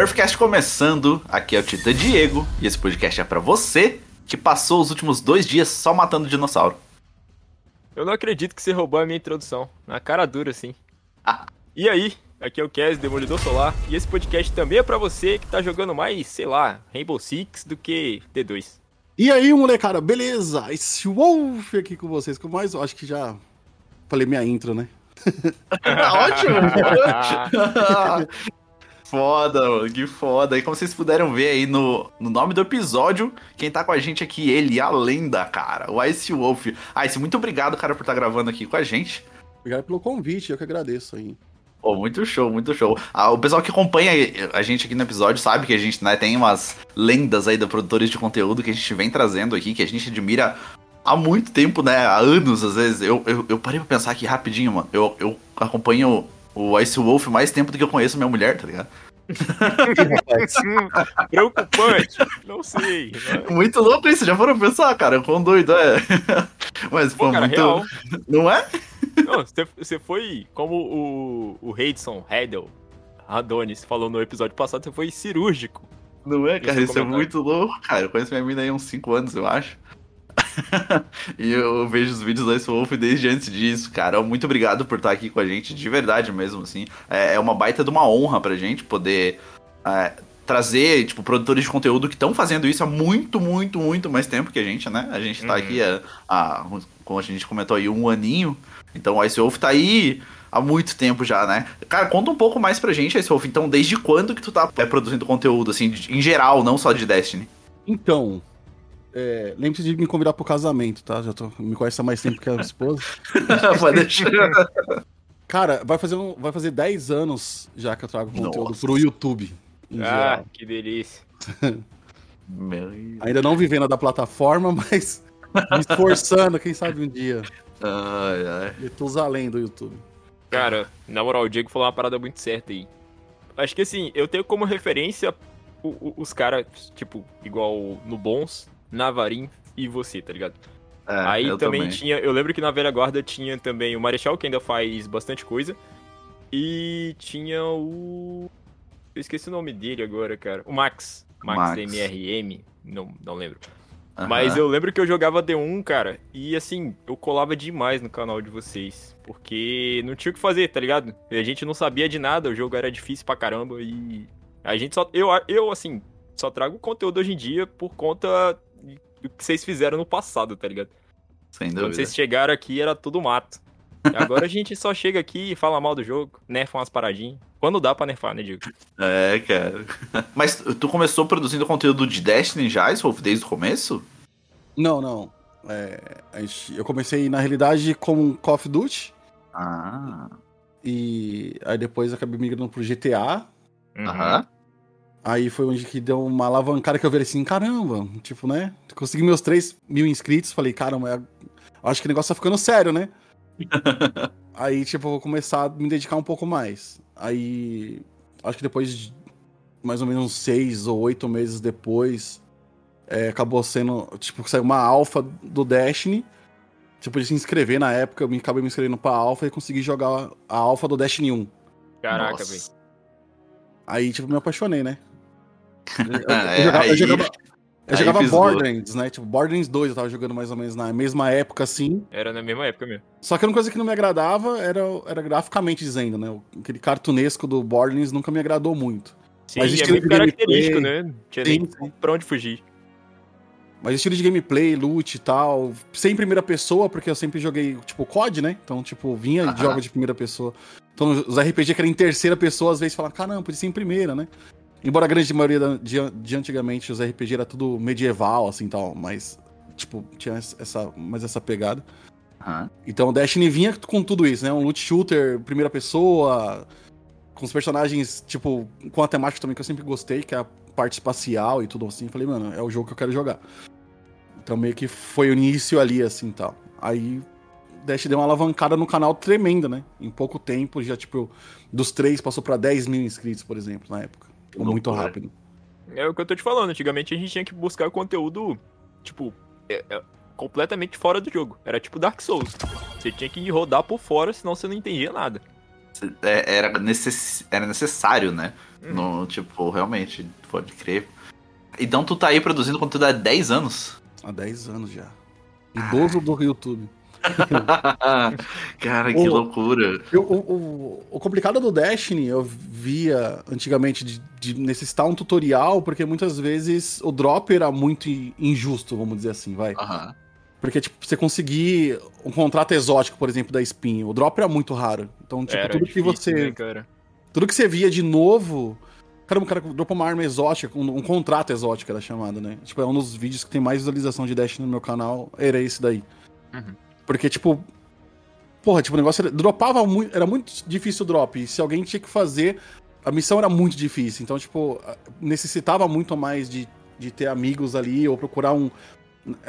Nerfcast começando, aqui é o Titã Diego, e esse podcast é para você que passou os últimos dois dias só matando dinossauro. Eu não acredito que você roubou a minha introdução, na cara dura assim. e aí, aqui é o Kes, Demolidor Solar, e esse podcast também é para você que tá jogando mais, sei lá, Rainbow Six do que D2. E aí, molecada, beleza? Esse Wolf aqui com vocês, com mais, acho que já falei minha intro, né? Ótimo! foda, mano, que foda. E como vocês puderam ver aí no, no nome do episódio, quem tá com a gente aqui, ele, a lenda, cara, o Ice Wolf. Ice, muito obrigado, cara, por estar tá gravando aqui com a gente. Obrigado pelo convite, eu que agradeço aí. Pô, muito show, muito show. Ah, o pessoal que acompanha a gente aqui no episódio sabe que a gente né, tem umas lendas aí da produtores de conteúdo que a gente vem trazendo aqui, que a gente admira há muito tempo, né? Há anos, às vezes. Eu, eu, eu parei pra pensar aqui rapidinho, mano. Eu, eu acompanho o Ice Wolf mais tempo do que eu conheço minha mulher, tá ligado? Preocupante, não sei. Mas... Muito louco isso, já foram pensar, cara, quão doido é. Mas, pô, pô cara, muito. Real. Não é? Não, você foi como o, o Heidson Hedel Adonis falou no episódio passado, você foi cirúrgico. Não é, cara? Isso é muito louco, cara. Eu conheço minha mina aí há uns 5 anos, eu acho. e eu vejo os vídeos da Ice Wolf desde antes disso, cara. Muito obrigado por estar aqui com a gente, de verdade mesmo, assim. É, é uma baita de uma honra pra gente poder é, trazer, tipo, produtores de conteúdo que estão fazendo isso há muito, muito, muito mais tempo que a gente, né? A gente tá uhum. aqui há, há, como a gente comentou aí, um aninho. Então o Ice Wolf tá aí há muito tempo já, né? Cara, conta um pouco mais pra gente, Ice Wolf. Então, desde quando que tu tá é, produzindo conteúdo, assim, em geral, não só de Destiny? Então, é, Lembre-se de me convidar pro casamento, tá? Já tô, me conhece há mais tempo que a esposa. Pode deixar. Cara, vai fazer, um, vai fazer 10 anos já que eu trago conteúdo Nossa. pro YouTube. Ah, geral. que delícia. Ainda não vivendo da plataforma, mas me esforçando, quem sabe um dia. Ai, ai. Metusalém do YouTube. Cara, na moral, o Diego falou uma parada muito certa aí. Acho que assim, eu tenho como referência os caras, tipo, igual no Bons, Navarim e você, tá ligado? É, Aí também, também, tinha. Eu lembro que na velha guarda tinha também o Marechal, que ainda faz bastante coisa. E tinha o. Eu esqueci o nome dele agora, cara. O Max. Max, Max. MRM. Não, não lembro. Uhum. Mas eu lembro que eu jogava D1, cara, e assim, eu colava demais no canal de vocês. Porque não tinha o que fazer, tá ligado? A gente não sabia de nada, o jogo era difícil pra caramba e. A gente só. Eu, eu assim, só trago conteúdo hoje em dia por conta do que vocês fizeram no passado, tá ligado? Sem dúvida. Quando vocês chegaram aqui era tudo mato. E agora a gente só chega aqui e fala mal do jogo, nerfa umas paradinhas. Quando dá pra nerfar, né, Diego? É, cara. Mas tu começou produzindo conteúdo de Destiny já, Wolf, desde o começo? Não, não. É, eu comecei, na realidade, com Call of Duty. Ah. E aí depois acabei migrando pro GTA. Aham. Uhum. Aí foi onde que deu uma alavancada que eu vi assim, caramba, tipo, né? Consegui meus 3 mil inscritos, falei, caramba, é... acho que o negócio tá ficando sério, né? Aí, tipo, eu vou começar a me dedicar um pouco mais. Aí, acho que depois de mais ou menos uns seis ou oito meses depois, é, acabou sendo, tipo, saiu uma alfa do Destiny. Tipo, de se inscrever na época, eu me, acabei me inscrevendo pra alfa e consegui jogar a alfa do Destiny 1. Caraca, velho. Aí, tipo, me apaixonei, né? Eu, jogava, eu jogava, eu jogava Borderlands, né? Tipo, Borderlands 2 eu tava jogando mais ou menos na mesma época, assim. Era na mesma época mesmo. Só que uma coisa que não me agradava era, era graficamente dizendo, né? Aquele cartunesco do Borderlands nunca me agradou muito. Sim, Mas é muito característico, gameplay, né? Tinha sim, nem pra onde fugir. Mas estilo de gameplay, loot e tal, sem primeira pessoa, porque eu sempre joguei, tipo, COD, né? Então, tipo, vinha de jogos de primeira pessoa. Então, os RPG que eram em terceira pessoa, às vezes falavam, caramba, podia ser em primeira, né? Embora a grande maioria de, de antigamente os RPG era tudo medieval, assim tal, mas, tipo, tinha essa, mais essa pegada. Uhum. Então o Destiny vinha com tudo isso, né? Um loot shooter, primeira pessoa, com os personagens, tipo, com a temática também que eu sempre gostei, que é a parte espacial e tudo assim. Falei, mano, é o jogo que eu quero jogar. Então meio que foi o início ali, assim tal. Aí Dash deu uma alavancada no canal tremenda, né? Em pouco tempo, já, tipo, dos três passou para 10 mil inscritos, por exemplo, na época. Muito rápido. É o que eu tô te falando. Antigamente a gente tinha que buscar conteúdo, tipo, é, é, completamente fora do jogo. Era tipo Dark Souls. Você tinha que rodar por fora, senão você não entendia nada. É, era, necess... era necessário, né? Hum. No, tipo, realmente, pode crer. Então tu tá aí produzindo conteúdo há 10 anos? Há 10 anos já. Idoso ah. do YouTube. Cara, que o, loucura. Eu, o, o, o, complicado do Destiny, eu via antigamente de, de, necessitar um tutorial, porque muitas vezes o drop era muito injusto, vamos dizer assim, vai. Uhum. Porque, tipo, você conseguir um contrato exótico, por exemplo, da Spin, o drop era muito raro. Então, tipo, era tudo difícil, que você. Né, tudo que você via de novo. Caramba, o cara dropou uma arma exótica, um, um, contrato exótico era chamado, né? Tipo, é um dos vídeos que tem mais visualização de Destiny no meu canal, era esse daí. Uhum. Porque, tipo. Porra, tipo, o negócio era, dropava muito. Era muito difícil o drop. E se alguém tinha que fazer. A missão era muito difícil. Então, tipo, necessitava muito mais de, de ter amigos ali ou procurar um.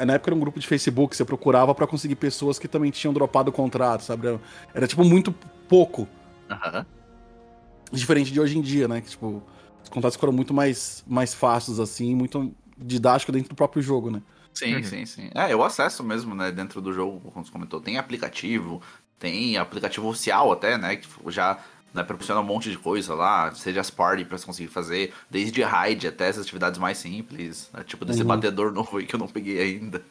Na época era um grupo de Facebook você procurava para conseguir pessoas que também tinham dropado o contrato, sabe? Era, era tipo muito pouco. Uhum. Diferente de hoje em dia, né? Que, tipo, os contratos foram muito mais, mais fáceis, assim, muito didático dentro do próprio jogo, né? Sim, uhum. sim, sim. É, eu acesso mesmo, né, dentro do jogo, como você comentou, tem aplicativo, tem aplicativo oficial até, né, que já né, proporciona um monte de coisa lá, seja as party pra você conseguir fazer, desde raid até essas atividades mais simples, né, tipo desse uhum. batedor novo aí que eu não peguei ainda.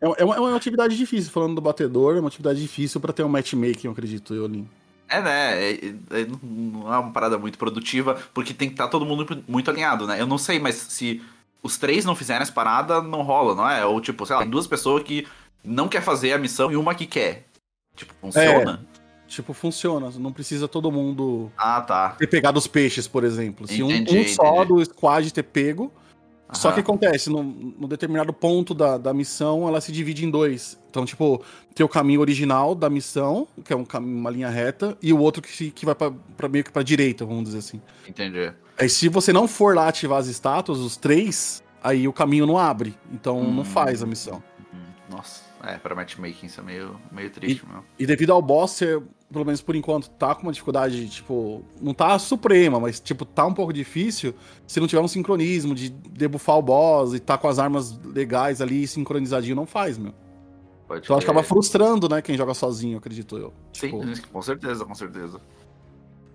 É, é, uma, é uma atividade difícil, falando do batedor, é uma atividade difícil para ter um matchmaking, eu acredito, eu ali. É, né? É, é, não é uma parada muito produtiva, porque tem que estar tá todo mundo muito alinhado, né? Eu não sei, mas se os três não fizerem essa parada, não rola, não é? Ou tipo, sei lá, duas pessoas que não quer fazer a missão e uma que quer. Tipo, funciona. É, tipo, funciona. Não precisa todo mundo ah, tá. ter pegado os peixes, por exemplo. Se entendi, um, um só do squad ter pego. Aham. Só que acontece, no, no, determinado ponto da, da missão, ela se divide em dois. Então, tipo, tem o caminho original da missão, que é um uma linha reta, e o outro que, que vai pra, pra meio que pra direita, vamos dizer assim. Entendi. Aí se você não for lá ativar as estátuas, os três, aí o caminho não abre. Então hum, não faz a missão. Hum, nossa, é, pra matchmaking isso é meio, meio triste e, mesmo. E devido ao boss ser, pelo menos por enquanto, tá com uma dificuldade, tipo, não tá suprema, mas, tipo, tá um pouco difícil. Se não tiver um sincronismo de debufar o boss e tá com as armas legais ali sincronizadinho, não faz, meu. Pode então acaba frustrando, né, quem joga sozinho, acredito eu. Sim, tipo... com certeza, com certeza.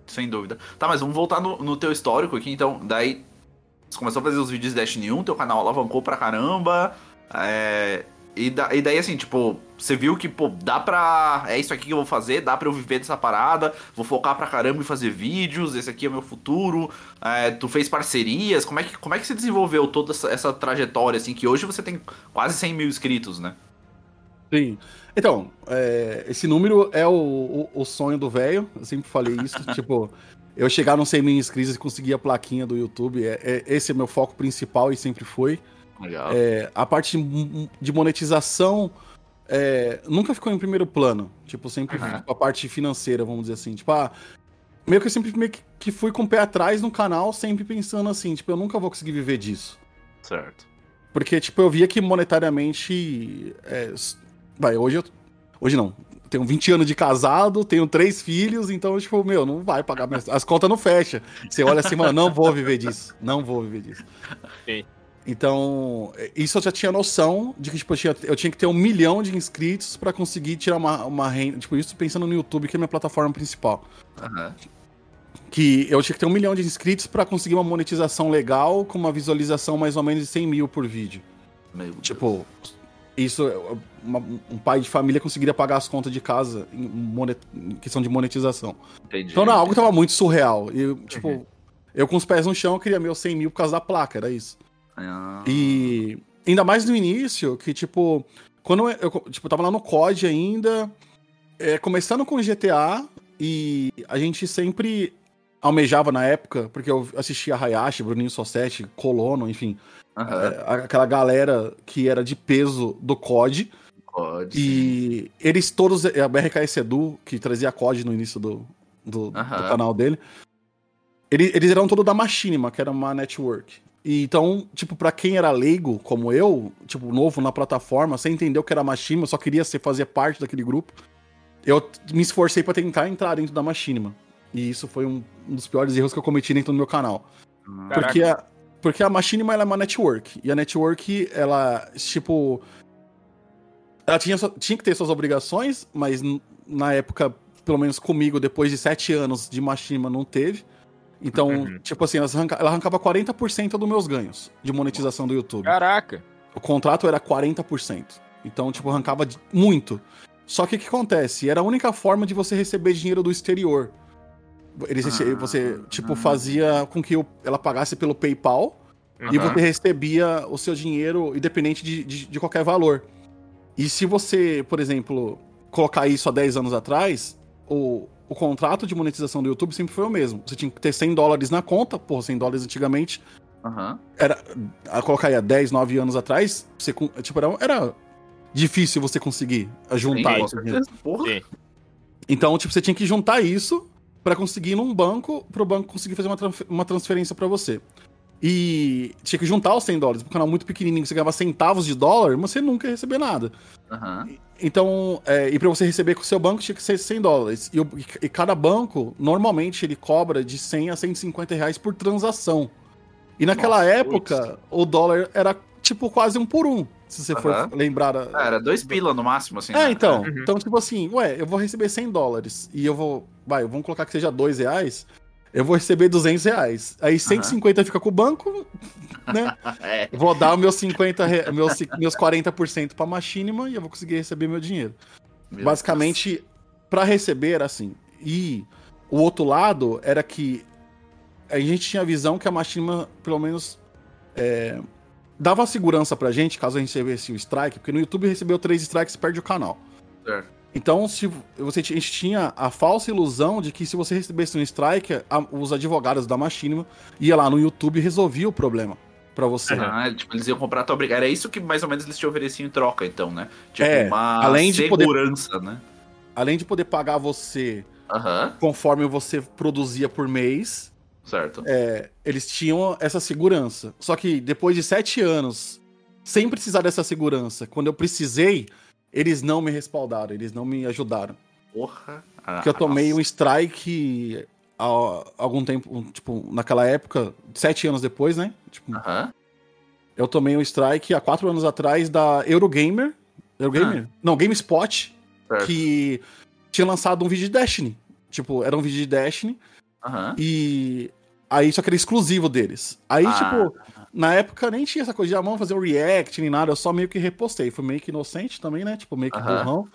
Sem dúvida. Tá, mas vamos voltar no, no teu histórico aqui, então. Daí, você começou a fazer os vídeos de Destiny 1, teu canal alavancou pra caramba. É, e, da, e, daí, assim, tipo, você viu que, pô, dá pra. É isso aqui que eu vou fazer, dá pra eu viver dessa parada, vou focar pra caramba e fazer vídeos, esse aqui é o meu futuro. É, tu fez parcerias, como é que, como é que você desenvolveu toda essa, essa, trajetória, assim, que hoje você tem quase 100 mil inscritos, né? Sim. Então, é, esse número é o, o, o sonho do velho, eu sempre falei isso, tipo, eu chegar nos 100 mil inscritos e conseguir a plaquinha do YouTube, é, é, esse é meu foco principal e sempre foi. É, a parte de monetização é, nunca ficou em primeiro plano, tipo, sempre uhum. a parte financeira, vamos dizer assim, tipo, ah, meio que eu sempre meio que fui com o pé atrás no canal, sempre pensando assim, tipo, eu nunca vou conseguir viver disso. Certo. Porque, tipo, eu via que monetariamente é, Vai, hoje eu. Hoje não. Tenho 20 anos de casado, tenho três filhos, então, tipo, meu, não vai pagar minhas... As contas não fecham. Você olha assim, mano, não vou viver disso. Não vou viver disso. Sim. Então, isso eu já tinha noção de que, tipo, eu tinha, eu tinha que ter um milhão de inscritos para conseguir tirar uma, uma renda. Tipo, isso pensando no YouTube, que é a minha plataforma principal. Uhum. Que eu tinha que ter um milhão de inscritos para conseguir uma monetização legal com uma visualização mais ou menos de 100 mil por vídeo. Meu tipo, Deus. Isso, uma, um pai de família conseguiria pagar as contas de casa em, monet, em questão de monetização. Entendi. Então era algo tava muito surreal. E, tipo, uhum. eu com os pés no chão, eu queria meus 100 mil por causa da placa, era isso. Ah. E ainda mais no início, que, tipo, quando eu, eu tipo, tava lá no COD ainda, é, começando com GTA, e a gente sempre almejava na época, porque eu assistia Hayashi, Bruninho Sossetti, Colono, enfim, Uhum. aquela galera que era de peso do COD. COD. E eles todos. A BRKS Edu, que trazia COD no início do, do, uhum. do canal dele. Eles, eles eram todos da Machinima, que era uma network. E então, tipo, pra quem era leigo, como eu, tipo, novo na plataforma, sem entender o que era Machinima, só queria ser, fazer parte daquele grupo, eu me esforcei para tentar entrar dentro da Machinima. E isso foi um, um, dos piores erros que eu cometi dentro do meu canal. Caraca. Porque a, porque a Machinima é uma network. E a network, ela, tipo. Ela tinha, tinha que ter suas obrigações, mas na época pelo menos comigo, depois de sete anos de Machinima, não teve. Então, Uhum. tipo assim, ela arranca- ela arrancava 40% dos meus ganhos de monetização do YouTube. Caraca. O contrato era 40%. Então, tipo, arrancava muito. Só que o que acontece? Era a única forma de você receber dinheiro do exterior. Eles, Ah, você, tipo, ah. fazia com que ela pagasse pelo PayPal e Aham. você recebia o seu dinheiro independente de, de, de qualquer valor. E se você, por exemplo, colocar isso há 10 anos atrás, o, o contrato de monetização do YouTube sempre foi o mesmo. Você tinha que ter 100 dólares na conta, porra, 100 dólares antigamente Aham. era a colocar aí há 10, 9 anos atrás, você tipo era, era difícil você conseguir juntar Sim, certeza. Porra. Sim. Então, tipo, você tinha que juntar isso pra conseguir ir num banco, pro banco conseguir fazer uma, transfer- uma transferência pra você. E tinha que juntar os 100 dólares. Um canal muito pequenininho, você ganhava centavos de dólar, mas você nunca ia receber nada. Aham. Então, é, e pra você receber com o seu banco tinha que ser 100 dólares. E, e cada banco, normalmente, ele cobra de 100 a 150 reais por transação. E naquela Nossa, época, o dólar era tipo quase um por um, se você Aham. for lembrar. a- Ah, Era dois pila no máximo, assim. é, né? então. Uhum. Então, tipo assim, ué, eu vou receber 100 dólares e eu vou. Vai, vamos colocar que seja 2 reais. Eu vou receber 200 reais. Aí 150 fica com o banco, né? É. Vou dar meus 50, re- meus, meus 40% pra Machinima e eu vou conseguir receber meu dinheiro. Meu Basicamente, pra receber assim. E o outro lado era que a gente tinha a visão que a Machinima, pelo menos, é, dava segurança pra gente caso a gente recebesse o strike, porque no YouTube recebeu três strikes e perde o canal. Certo. Então, se você a gente tinha a falsa ilusão de que se você recebesse um strike, a- os advogados da Machinima ia lá no YouTube e resolvia o problema pra você. Ah, tipo, eles iam comprar a tua briga. Era isso que mais ou menos eles te ofereciam em troca, então, né? Tipo, É, uma além de poder- segurança, né? Além de poder pagar você Aham, conforme você produzia por mês, certo. é, eles tinham essa segurança. Só que depois de sete anos, sem precisar dessa segurança, quando eu precisei, eles não me respaldaram, eles não me ajudaram. Porra. Ah, Porque eu tomei nossa. um strike há algum tempo, tipo, naquela época, sete anos depois, né? Tipo, Aham. eu tomei um strike há quatro anos atrás da Eurogamer. Eurogamer? Não, GameSpot, Ah. Certo. que tinha lançado um vídeo de Destiny. Tipo, era um vídeo de Destiny. Aham. E aí, só que era exclusivo deles. Aí, Ah. tipo, na época nem tinha essa coisa de ah, vamos fazer um react nem nada, eu só meio que repostei. Fui meio que inocente também, né? Tipo, meio que Aham. burrão.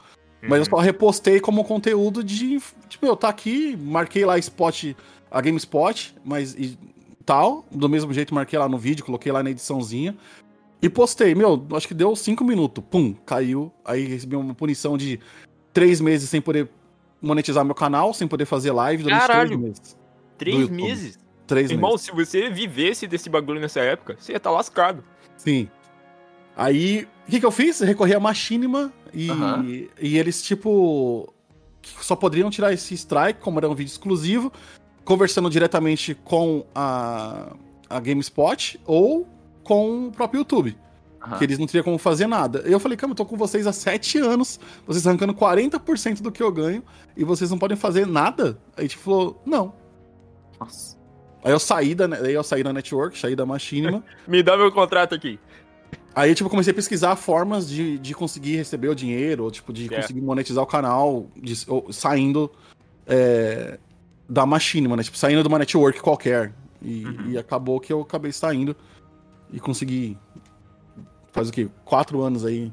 Mas eu Uhum. só repostei como conteúdo de. Tipo, eu tá aqui, marquei lá spot, a GameSpot, mas e tal. Do mesmo jeito, marquei lá no vídeo, coloquei lá na ediçãozinha. E postei, meu, acho que deu cinco minutos. Pum, caiu. Aí recebi uma punição de três meses sem poder monetizar meu canal, sem poder fazer live durante Caralho. três meses. Três meses? Três Irmão, meses. se você vivesse desse bagulho nessa época, você ia estar lascado. Sim. Aí, o que, que eu fiz? Recorri a Machinima e, e eles, tipo, só poderiam tirar esse strike, como era um vídeo exclusivo, conversando diretamente com a, a GameSpot ou com o próprio YouTube. Que eles não teriam como fazer nada. Eu falei, cara, eu tô com vocês há sete anos, vocês arrancando 40% do que eu ganho e vocês não podem fazer nada? Aí a gente falou, não. Nossa. Aí eu saí da, aí eu saí da network, saí da Machinima. Me dá meu contrato aqui. Aí, tipo, eu comecei a pesquisar formas de, de conseguir receber o dinheiro, ou, tipo, de É. conseguir monetizar o canal, de- ou, saindo é, da Machinima, né? Tipo, saindo de uma network qualquer. E, Uhum. e acabou que eu acabei saindo e consegui. Faz o quê? Quatro anos aí,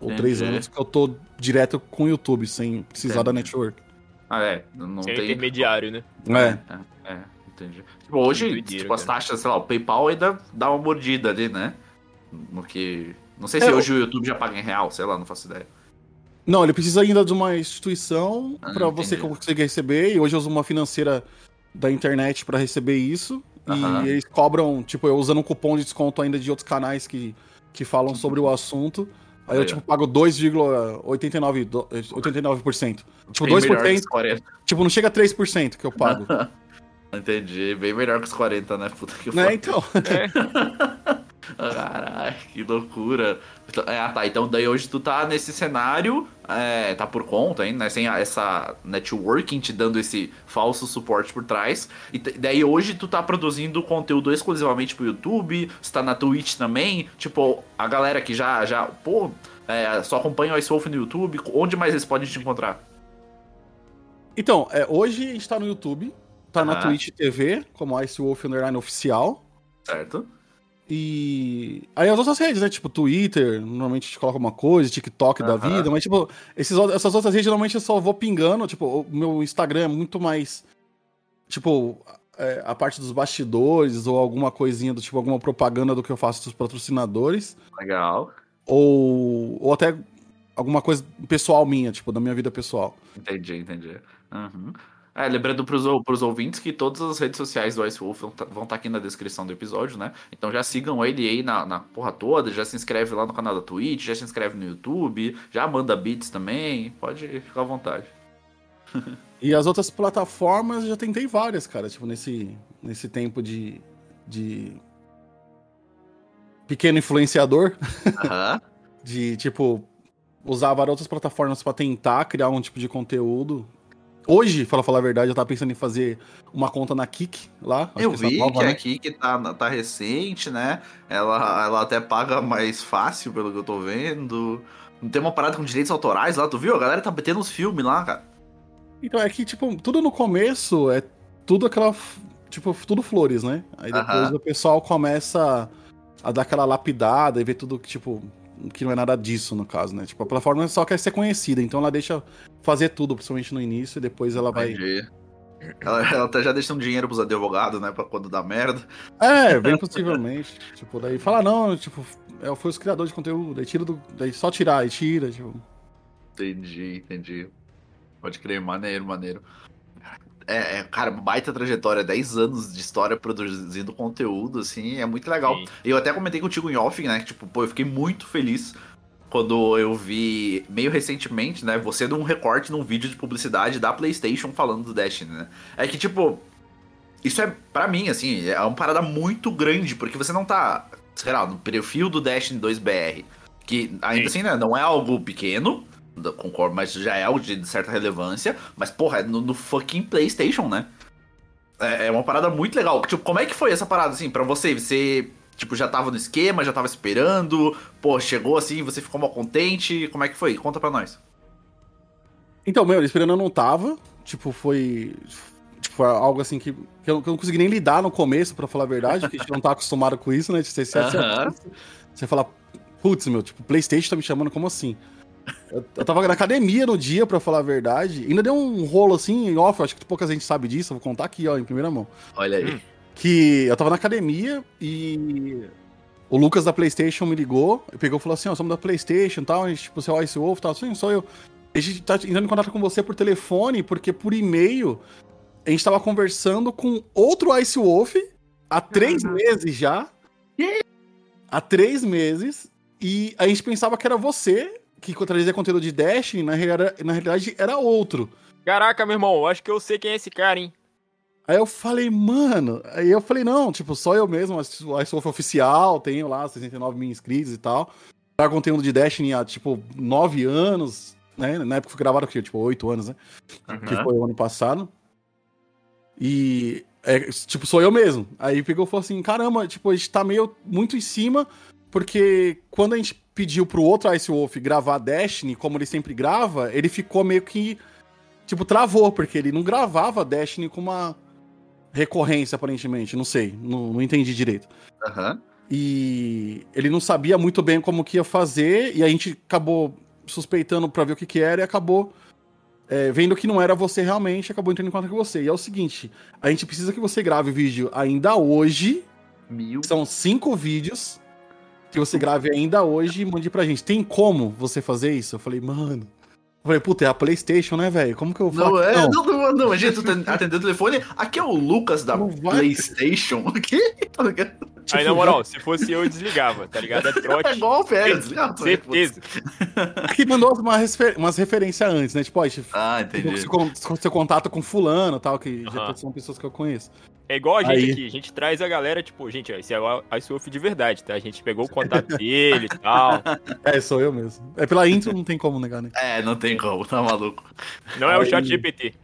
ou três anos, que eu tô direto com o YouTube, sem precisar da Entendi. network. Ah, é. Não Sem tem. intermediário, né? É. É, é, entendi. Tipo, hoje, Doideira, tipo, as cara. taxas, sei lá, o PayPal ainda dá uma mordida ali, né? No que. Não sei se É, hoje o YouTube já paga em real, sei lá, não faço ideia. Não, ele precisa ainda de uma instituição Ah, pra você conseguir receber. E hoje eu uso uma financeira da internet pra receber isso. E eles cobram, tipo, eu usando um cupom de desconto ainda de outros canais que, que falam sobre o assunto. Aí eu, tipo, pago 2,89%. do- 89%. Tipo, Bem melhor que 2%. os 40. Tipo, não chega a 3% que eu pago. Entendi. Bem melhor que os 40, né? Puta que né? pariu. Então. Caralho, que loucura. É, Ah, tá. Então daí hoje tu tá nesse cenário, é, tá por conta ainda, né? Sem essa networking te dando esse falso suporte por trás. E daí hoje tu tá produzindo conteúdo exclusivamente pro YouTube, você tá na Twitch também. Tipo, a galera que já, já pô, é, só acompanha o Ice Wolf no YouTube, onde mais eles podem te encontrar? Então, é, hoje a gente tá no YouTube, tá na Twitch TV, como Ice Wolf Underline Oficial. Certo. E aí as outras redes, né? Tipo, Twitter, normalmente a gente coloca uma coisa, TikTok da vida, mas tipo, esses, essas outras redes normalmente eu só vou pingando. Tipo, o meu Instagram é muito mais. Tipo, é, a parte dos bastidores ou alguma coisinha do tipo, alguma propaganda do que eu faço dos patrocinadores. Legal. Ou, ou até alguma coisa pessoal minha, tipo, da minha vida pessoal. Entendi, entendi. Uhum. É, lembrando pros, pros ouvintes que todas as redes sociais do Ice Wolf vão estar tá aqui na descrição do episódio, né? Então já sigam ele aí na, na porra toda, já se inscreve lá no canal da Twitch, já se inscreve no YouTube, já manda beats também, pode ficar à vontade. e as outras plataformas já tentei várias, cara, tipo, nesse, nesse tempo de, de pequeno influenciador. Uhum. de, tipo, usar várias outras plataformas para tentar criar um tipo de conteúdo Hoje, para falar a verdade, eu tava pensando em fazer uma conta na Kik lá. eu vi nova, que né? a Kik tá, tá recente, né? Ela, ela até paga mais fácil, pelo que eu tô vendo. Não tem uma parada com direitos autorais lá, tu viu? A galera tá metendo uns filmes lá, cara. Então, é que, tipo, tudo no começo é tudo aquela. Tipo, tudo flores, né? Aí depois uh -huh. o pessoal começa a dar aquela lapidada e ver tudo que, tipo, que não é nada disso, no caso, né? Tipo, a plataforma só quer ser conhecida, então ela deixa fazer tudo, principalmente no início, e depois ela vai. Ela, ela até já deixa um dinheiro pros advogados, né? Pra quando dá merda. É, bem possivelmente. tipo, daí fala, não, tipo, eu fui os criadores de conteúdo, aí tira do. Daí só tirar, e tira, tipo. Entendi, entendi. Pode crer, maneiro, maneiro. É, é, cara, baita trajetória, 10 anos de história produzindo conteúdo, assim, é muito legal. Sim. Eu até comentei contigo em off, né? Que, tipo, pô, eu fiquei muito feliz quando eu vi, meio recentemente, né, você num recorte num vídeo de publicidade da PlayStation falando do Destiny, né? É que, tipo, isso é, para mim, assim, é uma parada muito grande, porque você não tá, sei lá, no perfil do Destiny 2BR, que ainda Sim. assim, né, não é algo pequeno, concordo, mas já é algo de certa relevância. Mas, porra, é no, no fucking PlayStation, né? É, é, uma parada muito legal. Tipo, como é que foi essa parada, assim, pra você? Você, tipo, já tava no esquema, já tava esperando? Pô, chegou assim, você ficou mal contente? Como é que foi? Conta pra nós. Então, meu, esperando eu não tava. Tipo, foi. Tipo, foi algo assim que, que, eu, que eu não consegui nem lidar no começo, pra falar a verdade, porque a gente não tá acostumado com isso, né? De ser, -huh. Você fala, putz, meu, tipo, PlayStation tá me chamando como assim? Eu, eu tava na academia no dia, pra falar a verdade. Ainda deu um rolo assim, em off, acho que pouca gente sabe disso. Vou contar aqui, ó, em primeira mão. Olha aí. Hum. Que eu tava na academia e o Lucas da PlayStation me ligou, pegou e falou assim: Ó, somos da PlayStation e tal, a gente, tipo, você é o Ice Wolf e tal. Assim, sou eu. A gente tá entrando em contato com você por telefone, porque por e-mail a gente tava conversando com outro Ice Wolf há três uhum. meses já. Há três meses. E a gente pensava que era você, que trazia conteúdo de Dash, na, na realidade era outro. Caraca, meu irmão, acho que eu sei quem é esse cara, hein? Aí eu falei, mano. Aí eu falei, não, tipo, só eu mesmo, a Sofa oficial, tenho lá 69 mil inscritos e tal. Tá conteúdo de Destiny há, tipo, 9 anos, né? Na época foi gravado tipo, 8 anos, né? Uhum. Que foi o ano passado. E, é, tipo, sou eu mesmo. Aí pegou e falou assim: caramba, tipo, a gente tá meio muito em cima, porque quando a gente pediu pro outro Ice Wolf gravar Destiny, como ele sempre grava, ele ficou meio que. Tipo, travou, porque ele não gravava Destiny com uma recorrência, aparentemente. Não sei, não, não entendi direito. Uhum. E ele não sabia muito bem como que ia fazer, e a gente acabou suspeitando pra ver o que que era e acabou é, vendo que não era você realmente, acabou entrando em contato com você. E é o seguinte: a gente precisa que você grave o vídeo ainda hoje. Mil. São cinco vídeos que você grave ainda hoje e mande pra gente. Tem como você fazer isso? Eu falei, mano. Eu falei, puta, é a PlayStation, né, velho? Como que eu faço? Não, é, não, não, não, não, gente, tu tá atendendo o telefone. Aqui é o Lucas da PlayStation. Aqui, tá ligado? Tipo, Aí, na moral, se fosse eu, eu desligava, tá ligado? É trote. É golpe, é, desligava. Certeza. Aqui mandou umas, refer umas referências antes, né? Tipo, ó, ah, entendi. Seu, seu contato com fulano e tal, que uh -huh. já são pessoas que eu conheço. É igual a gente Aí. aqui, a gente traz a galera, tipo, gente, esse é o Ice Wolf de verdade, tá? A gente pegou o contato dele e tal. É, sou eu mesmo. É pela intro, não tem como negar, né? É, não tem como, tá maluco. Não Aí... é o chat GPT.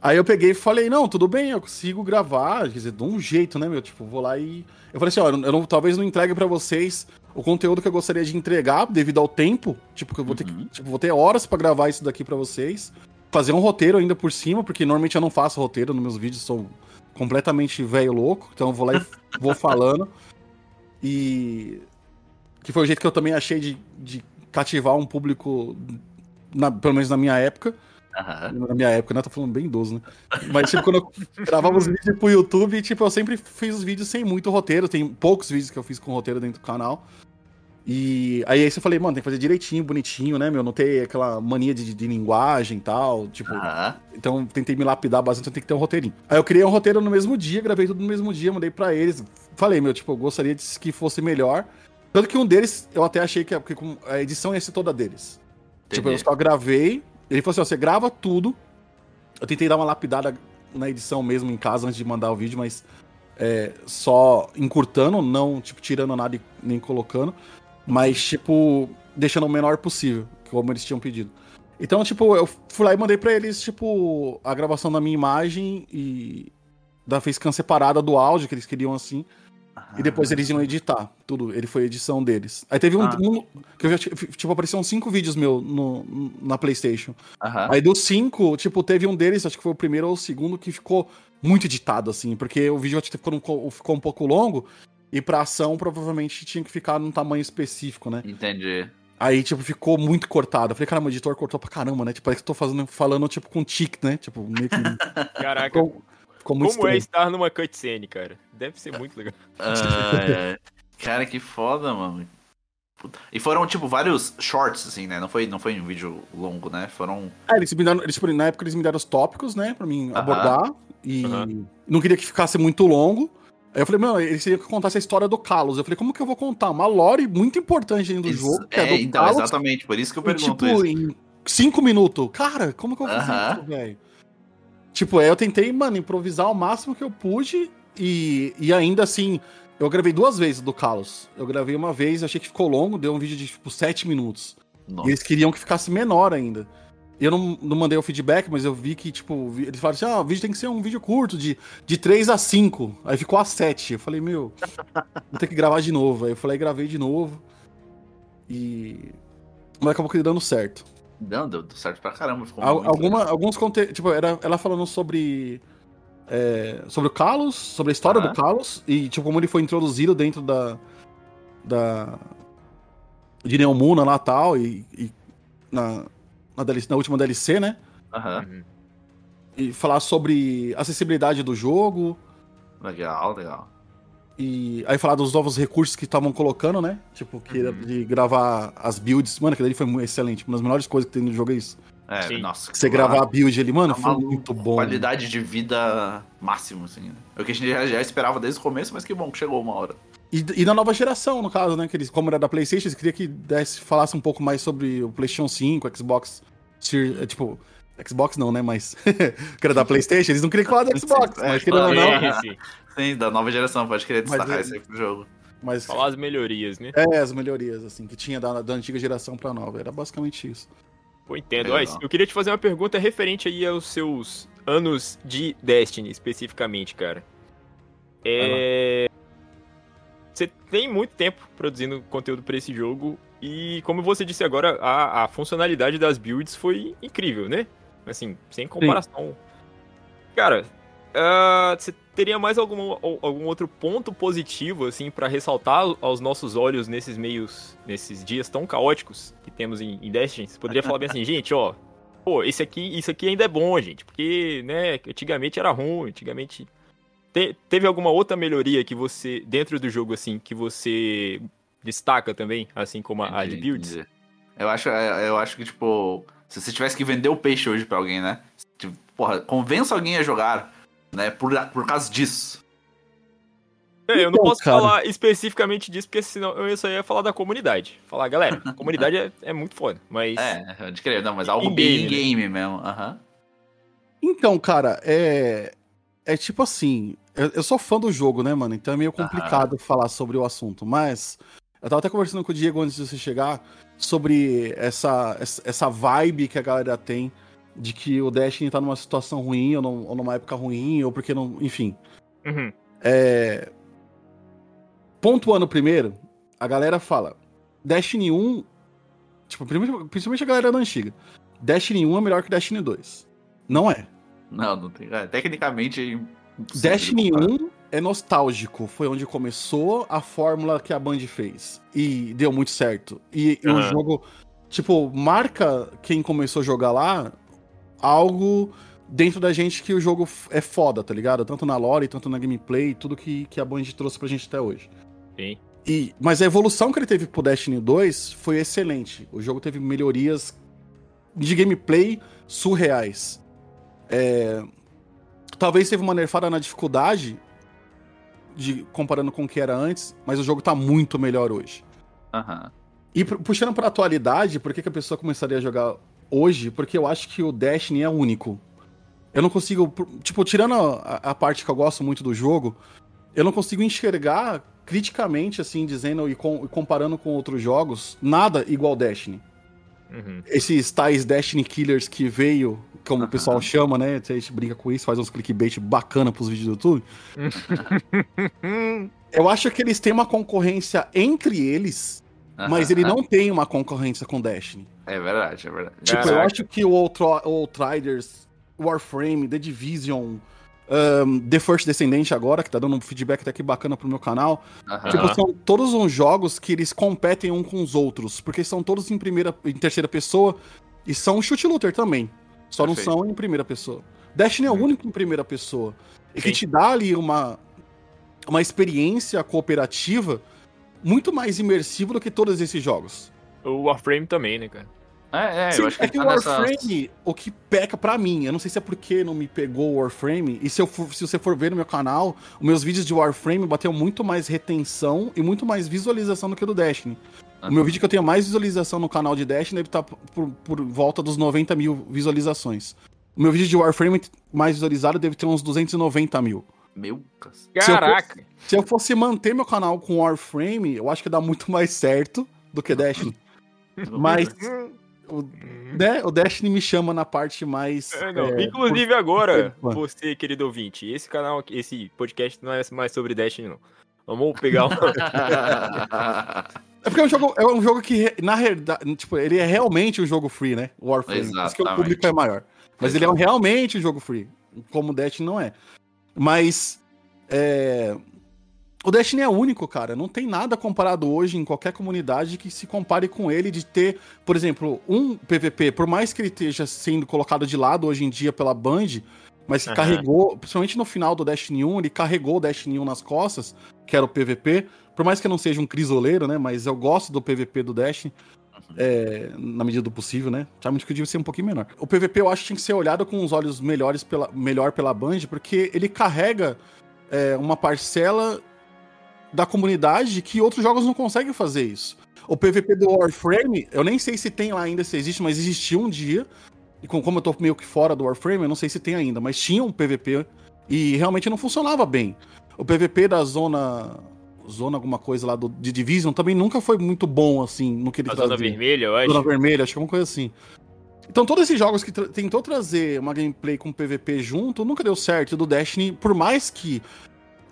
Aí eu peguei e falei, não, tudo bem, eu consigo gravar, quer dizer, de um jeito, né, meu? Tipo, vou lá e. Eu falei assim, ó, eu não, talvez não entregue para vocês o conteúdo que eu gostaria de entregar devido ao tempo. Tipo, que eu vou ter, uhum. tipo, vou ter horas para gravar isso daqui para vocês. fazer um roteiro ainda por cima, porque normalmente eu não faço roteiro nos meus vídeos, sou completamente velho louco, então eu vou lá e vou falando. E. Que foi o jeito que eu também achei de, de cativar um público, na, pelo menos na minha época. Aham. Na minha época, né? Tô falando bem idoso, né? Mas, tipo, quando eu gravava os vídeos pro YouTube, tipo, eu sempre fiz os vídeos sem muito roteiro. Tem poucos vídeos que eu fiz com roteiro dentro do canal. E aí, aí eu falei, mano, tem que fazer direitinho, bonitinho, né, meu? Não ter aquela mania de, de linguagem e tal. Tipo, Aham. então tentei me lapidar bastante, então tem que ter um roteirinho. Aí eu criei um roteiro no mesmo dia, gravei tudo no mesmo dia, mandei pra eles. Falei, meu, tipo, eu gostaria de que fosse melhor. Tanto que um deles, eu até achei que porque com- a edição ia ser toda deles. Tipo, eu Entendi. só gravei. Ele falou assim: ó, você grava tudo. Eu tentei dar uma lapidada na edição mesmo em casa antes de mandar o vídeo, mas é, só encurtando, não, tipo, tirando nada e nem colocando. Mas, tipo, deixando o menor possível, como eles tinham pedido. Então, tipo, eu fui lá e mandei pra eles, tipo, a gravação da minha imagem e da facecam separada do áudio, que eles queriam assim. E depois eles iam editar tudo. Ele foi a edição deles. Aí teve um, Ah. um- que eu já ti- tipo apareciam cinco vídeos meu no, na PlayStation. Aham. Aí dos cinco, tipo, teve um deles, acho que foi o primeiro ou o segundo que ficou muito editado assim, porque o vídeo acho que ficou, um- ficou um pouco longo e pra ação provavelmente tinha que ficar num tamanho específico, né? Entendi. Aí, tipo, ficou muito cortado. Eu falei, caramba, o editor cortou pra caramba, né? Tipo, parece que eu tô fazendo, falando, tipo, com tique, né? Tipo, meio que Caraca, ficou, ficou muito como é estranho. estar numa cutscene, cara? Deve ser muito legal. Ah, é. Cara, que foda, mano. Puta. E foram, tipo, vários shorts, assim, né? Não foi, não foi um vídeo longo, né? Foram. Ah, eles me deram, eles, tipo, na época eles me deram os tópicos, né, pra mim Aham. abordar. E Aham. não queria que ficasse muito longo. Aí eu falei, mano, eles teriam que contar essa história do Carlos. Eu falei, como que eu vou contar? Uma lore muito importante dentro do Isso- jogo, que é, é, do então, Carlos. exatamente. Por isso que eu pergunto tipo, isso. em cinco minutos. Cara, como que eu vou fazer isso, velho? Tipo, eu tentei, mano, improvisar o máximo que eu pude. E, e ainda assim, eu gravei duas vezes do Carlos. Eu gravei uma vez, achei que ficou longo, deu um vídeo de, tipo, sete minutos. E Nossa. eles queriam que ficasse menor ainda. E Eu não, não mandei o feedback, mas eu vi que, tipo, eles falaram assim: ah, o vídeo tem que ser um vídeo curto, de, de 3 a 5. Aí ficou a 7. Eu falei, meu, vou ter que gravar de novo. Aí eu falei, gravei de novo. E. Mas acabou que dando certo. Não, deu, deu certo pra caramba. Ficou Al- muito alguma, legal. alguns conteúdos. Tipo, era ela falando sobre. é, sobre o Carlos, sobre a história Aham. do Carlos, e tipo, como ele foi introduzido dentro da. da. de Neomuna lá tal, e. e na, na, DLC, na última DLC, né? Aham. Uhum. E falar sobre acessibilidade do jogo, Legal, legal. E aí falar dos novos recursos que estavam colocando, né? Tipo, que era Uhum. de gravar as builds. Mano, aquilo ali foi muito excelente. Uma das melhores coisas que tem no jogo é isso. É, Sim. nossa. Você gravar a build ali, mano, tá foi maluco, muito bom. Qualidade de vida máximo, assim. Né? Eu que a gente já, já esperava desde o começo, mas que bom que chegou uma hora. E, e na nova geração, no caso, né? Que eles, como era da PlayStation, eles queriam que desse, falasse um pouco mais sobre o PlayStation 5, Xbox. É, tipo, Xbox não, né? Mas. que era da PlayStation, eles não queriam falar do Xbox, É, mas querendo ou não. não. Sim, sim. Da nova geração, pode querer Mas destacar é- isso aí pro jogo. Mas Falar as melhorias, né? é, as melhorias, assim, que tinha da, da antiga geração pra nova. Era basicamente isso. Pô, entendo. Ó, eu queria te fazer uma pergunta referente aí aos seus anos de Destiny, especificamente, cara. É... Você tem muito tempo produzindo conteúdo pra esse jogo e, como você disse agora, a, a funcionalidade das builds foi incrível, né? Assim, sem comparação. Cara, ah, você teria mais algum, algum outro ponto positivo, assim, pra ressaltar aos nossos olhos nesses meios, nesses dias tão caóticos que temos em, em Destiny? Você poderia falar bem assim, gente, ó, pô, esse aqui, isso aqui ainda é bom, gente, porque, né, antigamente era ruim, antigamente... Te- teve alguma outra melhoria que você, dentro do jogo, assim, que você destaca também, assim como a, de builds? Eu acho, eu acho que, tipo, se você tivesse que vender o peixe hoje pra alguém, né? Porra, convença alguém a jogar, né? Por, por causa disso. É, eu não Então, posso cara. falar especificamente disso, porque senão eu só ia falar da comunidade. Falar, galera, a comunidade é, é muito foda, mas. É, de querer, não, mas algo bem né? game mesmo. Aham. Então, cara, é. É tipo assim. Eu, eu sou fã do jogo, né, mano? Então é meio complicado falar sobre o assunto. Mas. Eu tava até conversando com o Diego antes de você chegar sobre essa, essa, vibe que a galera tem de que o Destiny tá numa situação ruim ou, num- ou numa época ruim, ou porque não. Enfim. Uhum. É... Pontuando primeiro, a galera fala: Destiny 1. Tipo, principalmente a galera da antiga. Destiny 1 é melhor que Destiny 2. Não é. Não, não tem. É, tecnicamente. é Destiny comparar. 1 é nostálgico. Foi onde começou a fórmula que a Band fez. E deu muito certo. E, e o Aham. jogo, tipo, marca quem começou a jogar lá algo dentro da gente que o jogo é foda, tá ligado? Tanto na lore, tanto na gameplay, tudo que, que a Band trouxe pra gente até hoje. Sim. E, mas a evolução que ele teve pro Destiny 2 foi excelente. O jogo teve melhorias de gameplay surreais. É, talvez teve uma nerfada na dificuldade, de, comparando com o que era antes, mas o jogo tá muito melhor hoje. Aham. E pu- puxando pra atualidade, por que, que a pessoa começaria a jogar hoje? Porque eu acho que o Destiny é único. Eu não consigo. Tipo, tirando a, a parte que eu gosto muito do jogo, eu não consigo enxergar criticamente, assim, dizendo e, com- e comparando com outros jogos, nada igual Destiny. Uhum. Esses tais Destiny Killers que veio, como o pessoal chama, né? A gente brinca com isso, faz uns clickbait bacana pros vídeos do YouTube. Eu acho que eles têm uma concorrência entre eles, mas ele não tem uma concorrência com Destiny. É verdade, é verdade. Tipo, eu acho que o Outro- o Outriders, Warframe, The Division, um, The First Descendant agora, que tá dando um feedback até que bacana pro meu canal. Tipo, são todos uns jogos que eles competem um com os outros, porque são todos em primeira, em terceira pessoa e são shoot looter também. Só não Perfeito. são em primeira pessoa. Destiny é o único em primeira pessoa. E que te dá ali uma, uma experiência cooperativa muito mais imersiva do que todos esses jogos. O Warframe também, né, cara? É, é, Sim, eu acho que, é que tá o nessa- Warframe, o que peca pra mim, eu não sei se é porque não me pegou o Warframe, e se, eu for- se você for ver no meu canal, os meus vídeos de Warframe bateu muito mais retenção e muito mais visualização do que o do Destiny. O meu vídeo que eu tenho mais visualização no canal de Destiny deve estar por, por volta dos 90 mil visualizações. O meu vídeo de Warframe mais visualizado deve ter uns 290 mil. Meu cacete. Se eu Caraca! Se eu fosse manter meu canal com Warframe, eu acho que dá muito mais certo do que Destiny. Mas o, né, o Destiny me chama na parte mais. É, não. é, Inclusive agora, por- você, querido ouvinte, esse canal, aqui- esse podcast não é mais sobre Destiny, não. Vamos pegar um. É porque é um jogo, é um jogo que, na realidade, tipo, ele é realmente um jogo free, né? Warframe. Por isso que o Exatamente. público é maior. Mas ele é um- realmente um jogo free. Como o Destiny não é. Mas. é, O Destiny é único, cara. Não tem nada comparado hoje em qualquer comunidade que se compare com ele de ter, por exemplo, um PVP, por mais que ele esteja sendo colocado de lado hoje em dia pela Band, mas que Aham. carregou, principalmente no final do Destiny 1, ele carregou o Destiny 1 nas costas, que era o PVP. Por mais que eu não seja um crisoleiro, né? Mas eu gosto do PVP do Destiny. é, na medida do possível, né? Sabe que devia ser um pouquinho menor. O PVP eu acho que tinha que ser olhado com os olhos melhores pela, melhor pela Band, porque ele carrega é, uma parcela da comunidade que outros jogos não conseguem fazer isso. O PVP do Warframe, eu nem sei se tem lá ainda, se existe, mas existiu um dia. E com- como eu tô meio que fora do Warframe, eu não sei se tem ainda, mas tinha um PVP e realmente não funcionava bem. O PVP da zona. Zona alguma coisa lá do, de Division também nunca foi muito bom, assim, no que ele A zona trazia. vermelha, eu acho. Zona Vermelha, acho que é uma coisa assim. Então, todos esses jogos que tentou trazer uma gameplay com PVP junto, nunca deu certo. E do Destiny, por mais que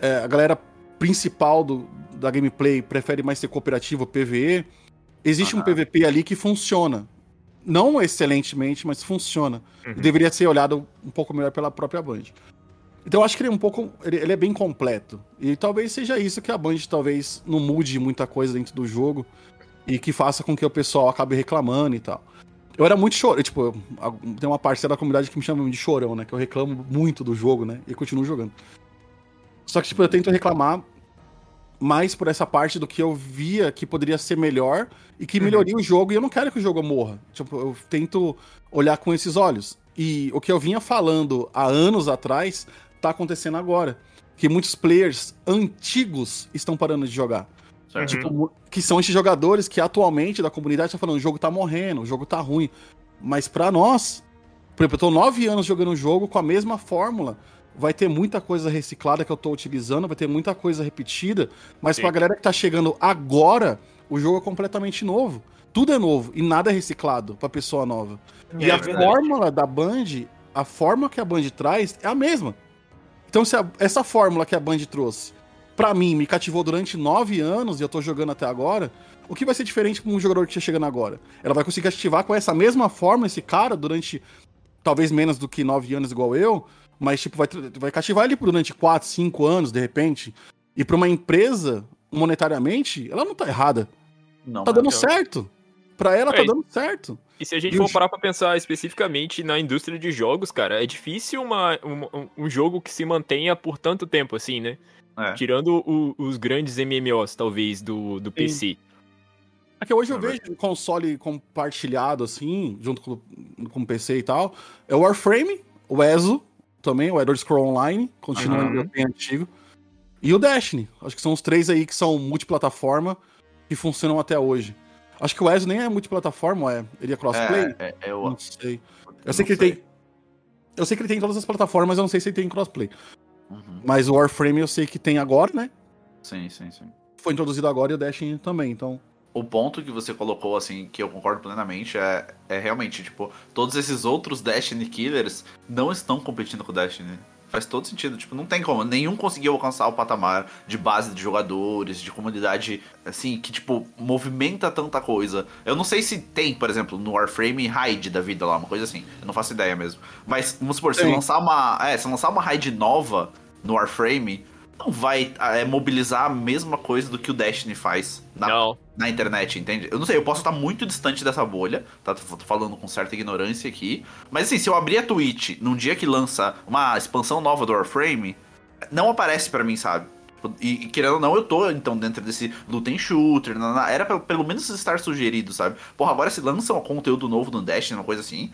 é, a galera principal do- da gameplay prefere mais ser cooperativo, PVE, existe um Aham. PVP ali que funciona. Não excelentemente, mas funciona. Uhum. E deveria ser olhado um pouco melhor pela própria Band. Então eu acho que ele é um pouco. Ele, ele é bem completo. E talvez seja isso que a Band talvez não mude muita coisa dentro do jogo e que faça com que o pessoal acabe reclamando e tal. Eu era muito chorão, tipo, eu- tem uma parcela da comunidade que me chama de chorão, né? Que eu reclamo muito do jogo, né? E continuo jogando. Só que, tipo, eu tento reclamar mais por essa parte do que eu via que poderia ser melhor e que Uhum. melhoria o jogo, e eu não quero que o jogo morra. Tipo, eu tento olhar com esses olhos. E o que eu vinha falando há anos atrás tá acontecendo agora. Que muitos players antigos estão parando de jogar. Certo. Tipo, que são esses jogadores que atualmente da comunidade estão falando, o jogo tá morrendo, o jogo tá ruim. Mas pra nós, por exemplo, eu tô nove anos jogando um jogo com a mesma fórmula. Vai ter muita coisa reciclada que eu tô utilizando, vai ter muita coisa repetida. Mas Sim. pra galera que tá chegando agora, o jogo é completamente novo. Tudo é novo e nada é reciclado pra pessoa nova. e É a verdade. fórmula da Band, a forma que a Band traz é a mesma. Então, se a- essa fórmula que a Band trouxe pra mim, me cativou durante nove anos e eu tô jogando até agora, o que vai ser diferente com um jogador que tá chegando agora? Ela vai conseguir cativar com essa mesma forma esse cara durante talvez menos do que nove anos igual eu, mas tipo, vai, vai cativar ele durante quatro, cinco anos, de repente. E pra uma empresa, monetariamente, ela não tá errada. Não, tá dando certo. Pra ela tá é, tá dando certo. E se a gente e for parar pra pensar especificamente na indústria de jogos, cara, é difícil uma, um, um jogo que se mantenha por tanto tempo assim, né? É. Tirando o, os grandes MMOs, talvez, do, do PC. É que hoje eu vejo um console compartilhado, assim, junto com, com o PC e tal. É o Warframe, o ESO, também, o Elder Scroll Online, continua uhum. bem antigo. E o Destiny. Acho que são os três aí que são multiplataforma que funcionam até hoje. Acho que o ESO nem é multiplataforma, é? Ele é crossplay? É, é, é o... Não sei. Eu sei que ele tem. Eu sei que ele tem em todas as plataformas, mas eu não sei se ele tem crossplay. Uhum. Mas o Warframe eu sei que tem agora, né? Sim, sim, sim. Foi introduzido agora e o Destiny também, então. O ponto que você colocou, assim, que eu concordo plenamente, é, é realmente, tipo, todos esses outros Destiny Killers não estão competindo com o Destiny. Faz todo sentido, tipo, não tem como. Nenhum conseguiu alcançar o patamar de base de jogadores, de comunidade, assim, que, tipo, movimenta tanta coisa. Eu não sei se tem, por exemplo, no Warframe raid da vida lá, uma coisa assim. Eu não faço ideia mesmo. Mas, vamos supor, se lançar uma. É, se lançar uma raid nova no Warframe, não vai é, mobilizar a mesma coisa do que o Destiny faz na, na, internet, entende? Eu não sei, eu posso estar muito distante dessa bolha, tá? Tô falando com certa ignorância aqui. Mas assim, se eu abrir a Twitch num dia que lança uma expansão nova do Warframe, não aparece para mim, sabe? E, e, querendo ou não, eu tô então dentro desse Luten Shooter. era pelo, pelo menos estar sugerido, sabe? Porra, agora se lança um conteúdo novo no Destiny, uma coisa assim.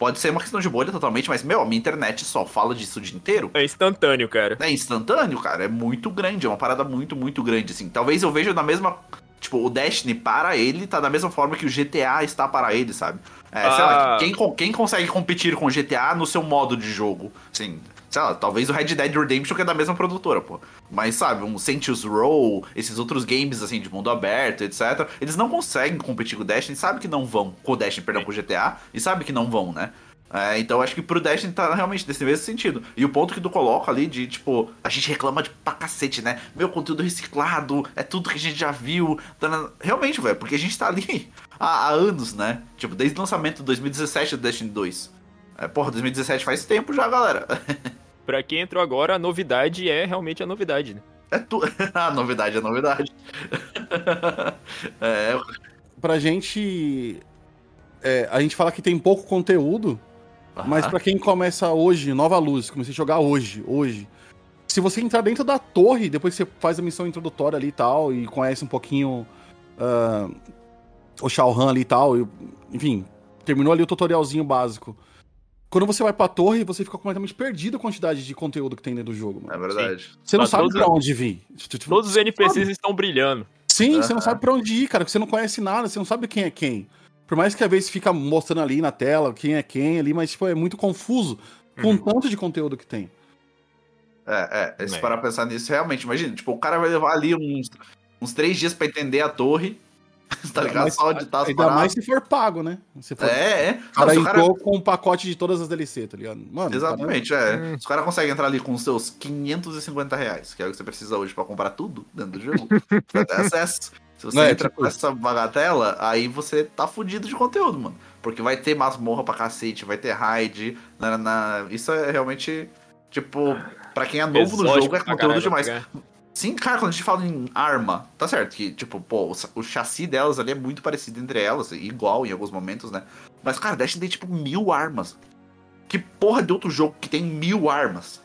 Pode ser uma questão de bolha totalmente, mas, meu, a minha internet só fala disso o dia inteiro. É instantâneo, cara. É instantâneo, cara. É muito grande. É uma parada muito, muito grande, assim. Talvez eu veja na mesma. Tipo, o Destiny para ele tá da mesma forma que o GTA está para ele, sabe? É, ah. sei lá, ah. quem, quem consegue competir com o GTA no seu modo de jogo? Assim, sei lá, talvez o Red Dead Redemption que é da mesma produtora, pô. Mas sabe, um Saints Row, esses outros games assim de mundo aberto, etc. Eles não conseguem competir com o Destiny, sabe que não vão, com o Destiny, perdão, com o GTA, e sabe que não vão, né? É, então acho que pro Destiny tá realmente desse mesmo sentido. E o ponto que tu coloca ali de, tipo, a gente reclama de pra cacete, né? Meu conteúdo reciclado, é tudo que a gente já viu. Tá realmente, velho, porque a gente tá ali há, há, anos, né? Tipo, desde o lançamento de 2017 do Destiny 2. É, porra, 2017 faz tempo já, galera. pra quem entrou agora, a novidade é realmente a novidade, né? É tu... a novidade é a novidade. é... Pra gente. É, a gente fala que tem pouco conteúdo, mas para quem começa hoje, nova luz, comecei a jogar hoje, hoje. Se você entrar dentro da torre, depois você faz a missão introdutória ali e tal, e conhece um pouquinho uh, o Shao Han ali e tal, e, enfim, terminou ali o tutorialzinho básico. Quando você vai pra torre, você fica completamente perdido a quantidade de conteúdo que tem dentro do jogo. Mano. É verdade. Sim. Você não sabe todos, pra onde vir. Todos os NPCs sabe. estão brilhando. Sim, uhum. você não sabe pra onde ir, cara. Você não conhece nada, você não sabe quem é quem. Por mais que às vezes fica mostrando ali na tela quem é quem ali, mas tipo, é muito confuso com uhum. o tanto de conteúdo que tem. É, é, se é. parar pra pensar nisso, realmente, imagina, tipo, o cara vai levar ali uns, uns três dias para entender a torre, tá ligado? Mais, Só tá Ainda mais se for pago, né? Se for... É, é. Cara, entrou cara... com um pacote de todas as DLC, tá ligado? Mano, Exatamente, cara... é. Hum. Os caras conseguem entrar ali com os seus 550 reais, que é o que você precisa hoje para comprar tudo dentro do jogo. você ter acesso. Se você é, entra tipo... com essa bagatela, aí você tá fudido de conteúdo, mano. Porque vai ter masmorra pra cacete, vai ter raid. Na, na... Isso é realmente, tipo, pra quem é novo no jogo, é conteúdo demais. Sim, cara, quando a gente fala em arma, tá certo que, tipo, pô, o, chassi delas ali é muito parecido entre elas, igual em alguns momentos, né? Mas, cara, Destiny tem, tipo, mil armas. Que porra de outro jogo que tem mil armas?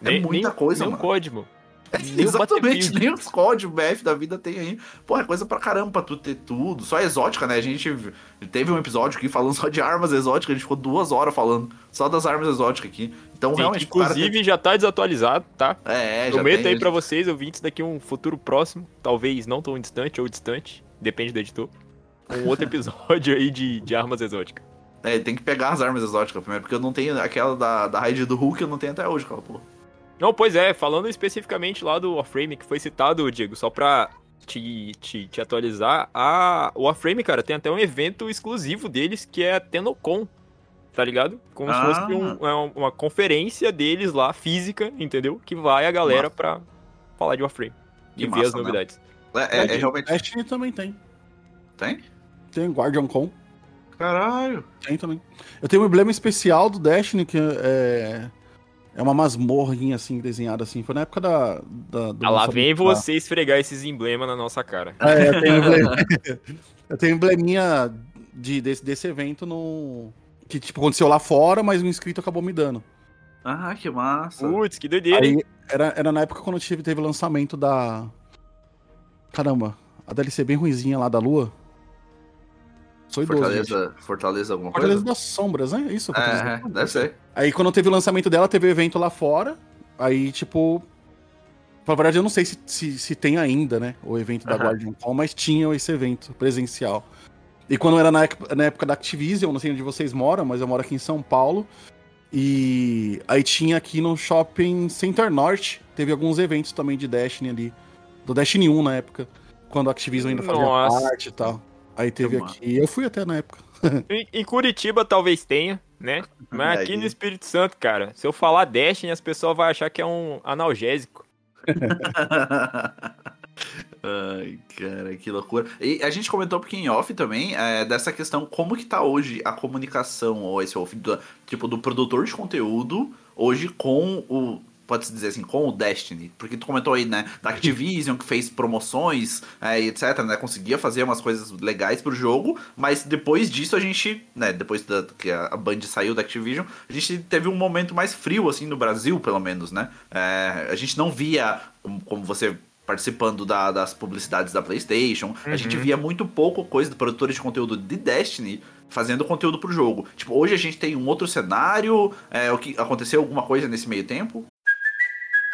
É nem, muita nem, coisa, nem mano. Exatamente, nem os códigos BF da vida tem aí. Pô, é coisa pra caramba pra tu ter tudo. Só exótica, né? A gente teve um episódio aqui falando só de armas exóticas, a gente ficou duas horas falando só das armas exóticas aqui. Então, Sim, realmente. Inclusive, tem... já tá desatualizado, tá? É, já Prometo tem, aí pra vocês, ouvintes, daqui um futuro próximo, talvez não tão distante ou distante, depende do editor. Um outro episódio aí de, de armas exóticas. É, tem que pegar as armas exóticas primeiro, porque eu não tenho aquela da, da raid do Hulk, eu não tenho até hoje, aquela porra. Não, pois é, falando especificamente lá do Warframe que foi citado, Diego, só pra te, te, te atualizar, a, o Warframe, cara, tem até um evento exclusivo deles que é a Tenocon. tá ligado? Como ah. se fosse um, é uma conferência deles lá, física, entendeu? Que vai a galera massa. pra falar de Warframe. E ver as novidades. É, é, é, realmente. Destiny também tem. Tem? Tem Guardian Con. Caralho. Tem também. Eu tenho um emblema especial do Destiny que é. É uma masmorrinha assim, desenhada assim. Foi na época da. da ah, lá vem você esfregar esses emblemas na nossa cara. É, eu tenho, emblema... eu tenho embleminha de, desse, desse evento no. Que tipo, aconteceu lá fora, mas o inscrito acabou me dando. Ah, que massa. Putz, que doideira, Aí, Era, era na época quando teve, teve o lançamento da. Caramba, a DLC bem ruizinha lá da Lua. Sou idoso. Fortaleza, gente. Fortaleza alguma Fortaleza coisa? das Sombras, né? Isso, Fortaleza É, deve ser. Aí quando teve o lançamento dela, teve o evento lá fora. Aí, tipo. Na verdade, eu não sei se, se, se tem ainda, né? O evento da Guardian Con, mas tinha esse evento presencial. E quando era na, na época da Activision, não sei onde vocês moram, mas eu moro aqui em São Paulo. E aí tinha aqui no Shopping Center Norte, teve alguns eventos também de Destiny ali. Do Destiny 1 na época, quando a Activision ainda fazia Nossa. parte e tal. Aí teve aqui. Eu fui até na época. em, em, Curitiba talvez tenha, né? Mas aqui no Espírito Santo, cara, se eu falar Destiny, as pessoas vão achar que é um analgésico. Ai, cara, que loucura. E a gente comentou um pouquinho em off também é, dessa questão, como que tá hoje a comunicação, ou esse off, do, tipo, do produtor de conteúdo, hoje com o, pode-se dizer assim, com o Destiny? Porque tu comentou aí, né, da Activision, que fez promoções é, e etc, né, conseguia fazer umas coisas legais pro jogo, mas depois disso a gente, né, depois da, que a Band saiu da Activision, a gente teve um momento mais frio, assim, no Brasil, pelo menos, né? É, a gente não via, como, como você participando da, das publicidades da PlayStation. Uhum. A gente uhum. via muito pouco coisa de produtores de conteúdo de Destiny fazendo conteúdo pro jogo. Tipo, hoje a gente tem um outro cenário. É, o que aconteceu alguma coisa nesse meio tempo?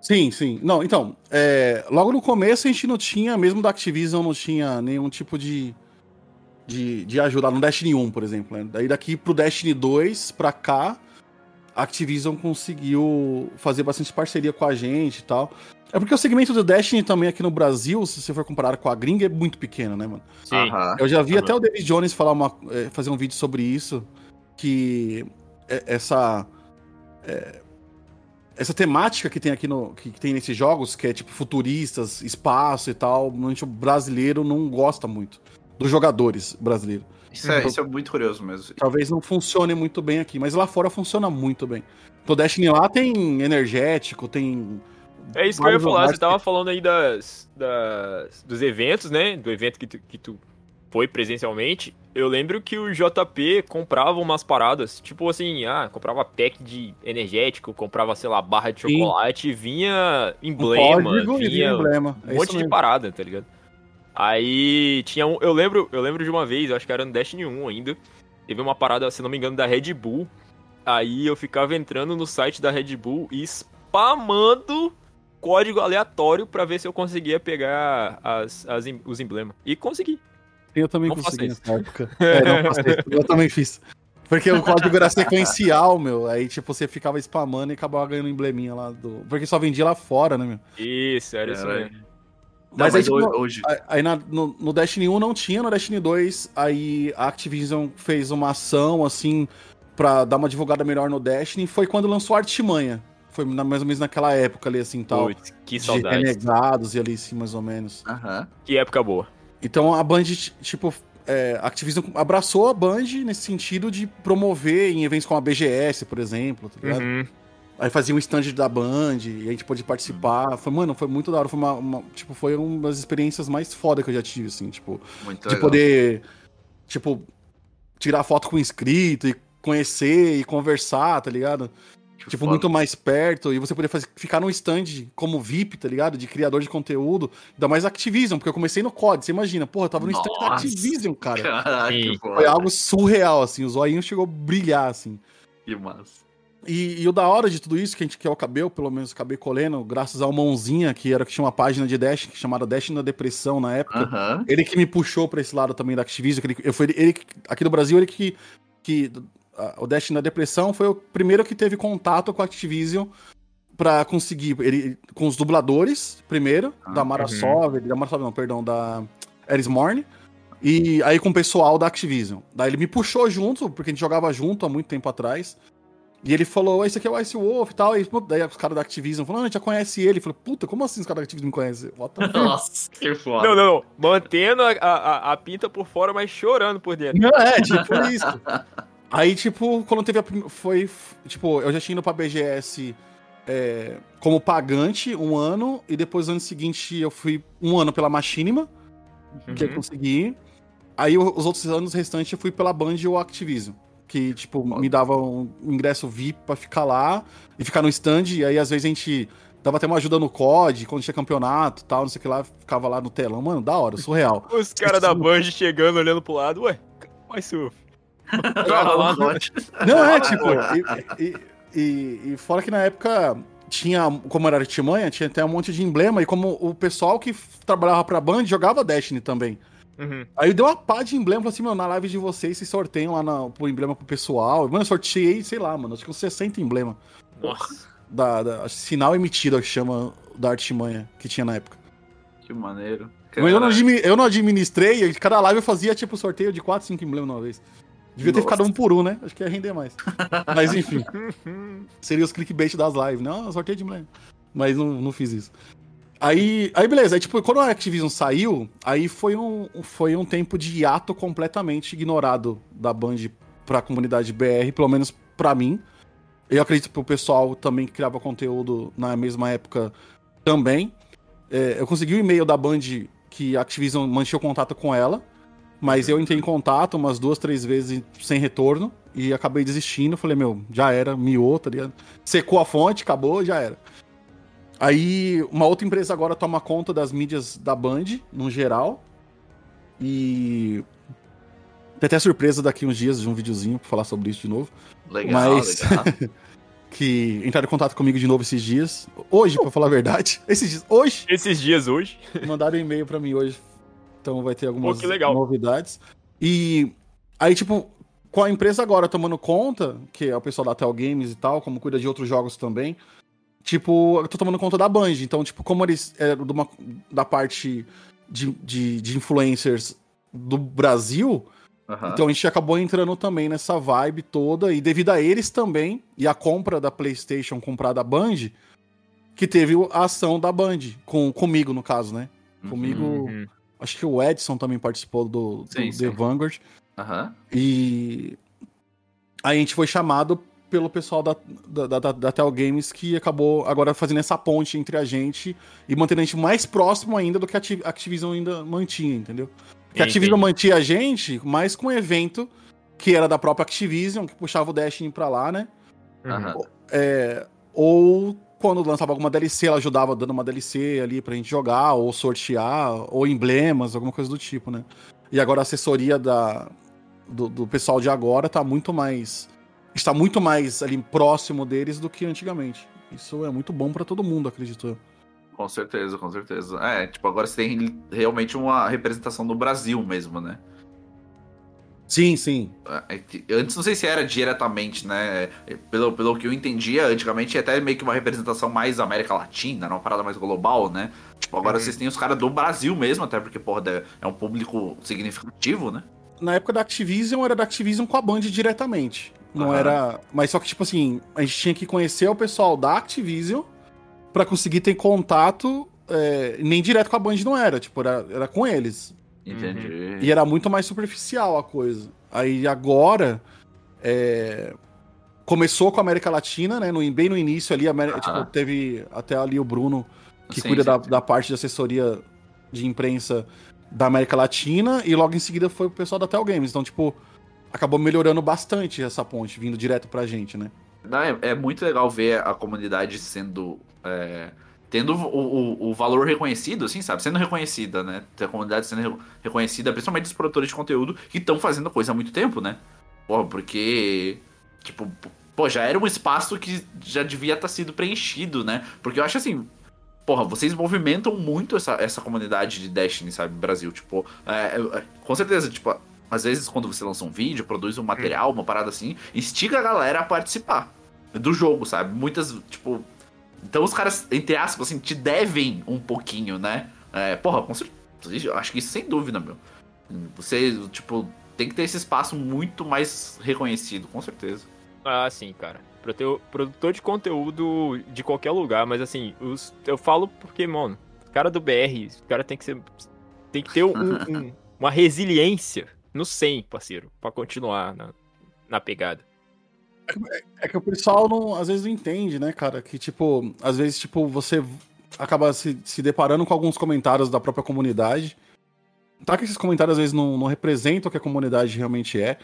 Sim, sim. Não, então, é, logo no começo a gente não tinha, mesmo da Activision, não tinha nenhum tipo de, de, de ajuda. No Destiny 1, por exemplo. Né? Daí daqui pro Destiny 2, pra cá, a Activision conseguiu fazer bastante parceria com a gente e tal. É porque o segmento do Destiny também aqui no Brasil, se você for comparar com a gringa, é muito pequeno, né, mano? Sim. Eu já vi até o David Jones falar uma, é, fazer um vídeo sobre isso, que é, essa... É, essa temática que tem aqui no que, tem nesses jogos, que é tipo futuristas, espaço e tal, o brasileiro não gosta muito dos jogadores brasileiros. Isso é, então, isso é muito curioso mesmo. Talvez não funcione muito bem aqui, mas lá fora funciona muito bem. Então Destiny lá tem energético, tem é isso que eu ia falar, você tava falando aí das, das, dos eventos, né? Do evento que tu, que tu foi presencialmente, eu lembro que o JP comprava umas paradas, tipo assim, ah, comprava pack de energético, comprava, sei lá, barra de chocolate, Sim. vinha emblema, um vinha emblema. um é monte de parada, tá ligado? Aí tinha um, eu lembro, eu lembro de uma vez, acho que era no Destiny 1 ainda, teve uma parada, se não me engano, da Red Bull. Aí eu ficava entrando no site da Red Bull e spamando código aleatório para ver se eu conseguia pegar as, as, os emblemas. E consegui. Eu também não consegui nessa época. É, não isso. Eu também fiz. Porque o código era sequencial, meu. Aí, tipo, você ficava spamando e acabava ganhando um embleminha lá do. Porque só vendia lá fora, né, meu? Isso, era isso mesmo. Mas, aí, tipo, hoje. Aí na, no, no, Destiny 1 não tinha, no Destiny 2, aí a Activision fez uma ação, assim, pra dar uma divulgada melhor no Destiny. Foi quando lançou a Artimanha. Foi na, mais ou menos naquela época ali, assim, tal. Putz, que saudade. De renegados e ali, assim, mais ou menos. Aham. Que época boa. Então a Band, tipo, é, a Activision abraçou a Band nesse sentido de promover em eventos como a BGS, por exemplo, tá ligado? Uhum. Aí fazia um stand da Band e a gente pôde participar. Foi, mano, foi muito da hora. Foi uma, uma, tipo, foi uma das experiências mais foda que eu já tive, assim, tipo. Muito de legal. poder, tipo, tirar foto com o inscrito e conhecer e conversar, tá ligado? Que tipo, foda. muito mais perto, e você poder fazer, ficar no stand como VIP, tá ligado? De criador de conteúdo, ainda mais Activision, porque eu comecei no COD, você imagina, porra, eu tava no stand da. Activision, cara. Caraca, que. Foi algo surreal, assim, o zoinho chegou a brilhar, assim. Que massa. E, e o da hora de tudo isso, que a gente quer o cabelo, pelo menos acabei colhendo, graças ao Mãozinha, que era que tinha uma página de Dash chamada Dash na Depressão na época. Ele que me puxou pra esse lado também da Activision. Que ele, eu, foi ele, que- aqui no Brasil, ele que. que o Dash na Depressão foi o primeiro que teve contato com a Activision pra conseguir. Ele, com os dubladores, primeiro, Ah, da Mara Sov, da Mara Sov, não, perdão, da Eris Morne. E aí com o pessoal da Activision. Daí ele me puxou junto, porque a gente jogava junto há muito tempo atrás. E ele falou, esse aqui é o Ice Wolf e tal. E daí os caras da Activision falaram, ah, a gente já conhece ele. Eu falei, puta, como assim os caras da Activision me conhecem? Nossa, que foda. Não, não, não. Mantendo a, a, a pinta por fora, mas chorando por dentro. Não, é, tipo isso. Aí, tipo, quando teve a prim... foi, tipo, eu já tinha ido pra BGS é, como pagante um ano, e depois, no ano seguinte, eu fui um ano pela Machinima, que eu Uhum. consegui. Aí, os outros anos restantes, eu fui pela Band ou Activision. Que, tipo, me dava um ingresso VIP pra ficar lá e ficar no stand, e aí, às vezes, a gente dava até uma ajuda no COD, quando tinha campeonato e tal, não sei o que lá, ficava lá no telão. Mano, da hora, surreal. Os caras da Band chegando, olhando pro lado, ué, mas surf. No- Não, é, tipo, e, e- e- e fora que na época tinha, como era artimanha, tinha até um monte de emblema, e como o pessoal que trabalhava pra Band jogava Destiny também. Uhum. Aí deu uma pá de emblema, falei assim, meu, na live de vocês, vocês sorteiam lá na, pro emblema pro pessoal. Mano, eu sorteei, sei lá, mano, acho que uns 60 emblemas. Nossa. Da, da sinal emitido, que chama, da artimanha, que tinha na época. Que maneiro. Mas eu não, eu não administrei, e cada live eu fazia, tipo, sorteio de 4, 5 emblemas uma vez. Devia ter Nossa. ficado um por um, né? Acho que ia render mais. Mas enfim. Seria os clickbait das lives. Não, sorteio de emblema. Mas não, não fiz isso. Aí, aí beleza. Aí, tipo, quando a Activision saiu, aí foi um, foi um tempo de hiato completamente ignorado da Band pra comunidade BR, pelo menos pra mim. Eu acredito pro pessoal também que criava conteúdo na mesma época também. É, eu consegui o e-mail da Band que a Activision mantinha o contato com ela, mas eu entrei em contato umas duas, três vezes sem retorno e acabei desistindo. Falei, meu, já era, miou, tá ligado? Secou a fonte, acabou, já era. Aí uma outra empresa agora toma conta das mídias da Band, no geral. E. Tem até surpresa daqui uns dias de um videozinho pra falar sobre isso de novo. Legal, Mas- legal. Que entraram em contato comigo de novo esses dias. Hoje, pra falar a verdade. Esses dias. Hoje! Esses dias hoje. Mandaram um e-mail pra mim hoje. Então vai ter algumas Pô, novidades. E aí, tipo, com a empresa agora tomando conta, que é o pessoal da Tel Games e tal, como cuida de outros jogos também, tipo, eu tô tomando conta da Band. Então, tipo, como eles eram de uma- da parte de, de, de influencers do Brasil, Aham. então a gente acabou entrando também nessa vibe toda, e devido a eles também, e a compra da PlayStation comprar da Band, que teve a ação da Band, com, comigo no caso, né? Comigo, Uhum. Acho que o Edson também participou do, do Sim, The sim. Vanguard, Aham. e aí a gente foi chamado pelo pessoal da, da, da, da Tel Games que acabou agora fazendo essa ponte entre a gente e mantendo a gente mais próximo ainda do que a Activ- Activision ainda mantinha, entendeu? Que a Activision mantinha a gente mais com um evento que era da própria Activision, que puxava o Destiny pra lá, né? Aham. É, ou quando lançava alguma DLC, ela ajudava dando uma DLC ali pra gente jogar, ou sortear, ou emblemas, alguma coisa do tipo, né? E agora a assessoria da, do, do pessoal de agora tá muito mais. está muito mais ali próximo deles do que antigamente. Isso é muito bom pra todo mundo, acredito eu. Com certeza, com certeza. É, tipo, agora você tem realmente uma representação do Brasil mesmo, né? Sim, sim. É que Antes não sei se era diretamente, né? É, Pelo, pelo que eu entendia, antigamente é até meio que uma representação mais América Latina, era uma parada mais global, né? Tipo, agora Uhum. vocês têm os caras do Brasil mesmo, até porque, porra, é um público significativo, né? Na época da Activision, era da Activision com a Band diretamente. Não Aham. era. Mas só que, tipo assim, a gente tinha que conhecer o pessoal da Activision pra conseguir ter contato. é, nem direto com a Band não era, tipo, era, era com eles. Entendi. E era muito mais superficial a coisa. Aí agora. é, Começou com a América Latina, né? No, bem no início ali, América, Aham. tipo, teve até ali o Bruno, que Sim, cuida sim, da, sim. da parte de assessoria de imprensa da América Latina, e logo em seguida foi o pessoal da Tel Games. Então, tipo, acabou melhorando bastante essa ponte, vindo direto pra gente, né? Não, é, é muito legal ver a comunidade sendo. é, tendo o, o, o valor reconhecido, assim, sabe? Sendo reconhecida, né? Ter a comunidade sendo re- reconhecida, principalmente os produtores de conteúdo que estão fazendo coisa há muito tempo, né? Porra, porque. Tipo, pô, já era um espaço que já devia estar sido preenchido, né? Porque eu acho assim. Porra, vocês movimentam muito essa, essa comunidade de Destiny, sabe, Brasil. Tipo, é, é, com certeza, tipo, às vezes quando você lança um vídeo, produz um material, uma parada assim, instiga a galera a participar do jogo, sabe? Muitas, tipo. Então os caras, entre aspas, assim, te devem um pouquinho, né? É, porra, com certeza. eu Acho que isso sem dúvida, meu. Você, tipo, tem que ter esse espaço muito mais reconhecido, com certeza. Ah, sim, cara. Prote- Produtor de conteúdo de qualquer lugar, mas assim, os, eu falo porque, mano, cara do BR, o cara tem que ser. Tem que ter um- um- uma resiliência no 100, parceiro, pra continuar na, na pegada. É que o pessoal não, às vezes não entende, né, cara? Que, tipo, às vezes, tipo, você acaba se, se deparando com alguns comentários da própria comunidade. Tá que esses comentários às vezes não, não representam o que a comunidade realmente é,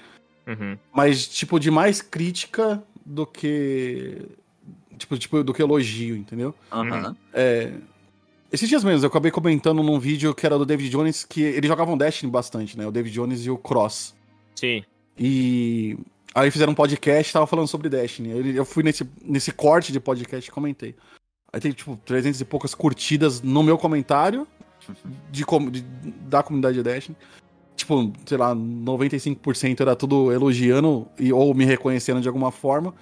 Uhum. mas, tipo, de mais crítica do que. Tipo, tipo do que elogio, entendeu? Aham. É, Esses dias mesmo, eu acabei comentando num vídeo que era do David Jones, que eles jogavam Destiny bastante, né? O David Jones e o Cross. Sim. E aí fizeram um podcast, tava falando sobre Destiny. Eu fui nesse, nesse corte de podcast e comentei. Aí tem, tipo, 300 e poucas curtidas no meu comentário de, de- da comunidade de Destiny. Tipo, sei lá, 95% era tudo elogiando e, ou me reconhecendo de alguma forma.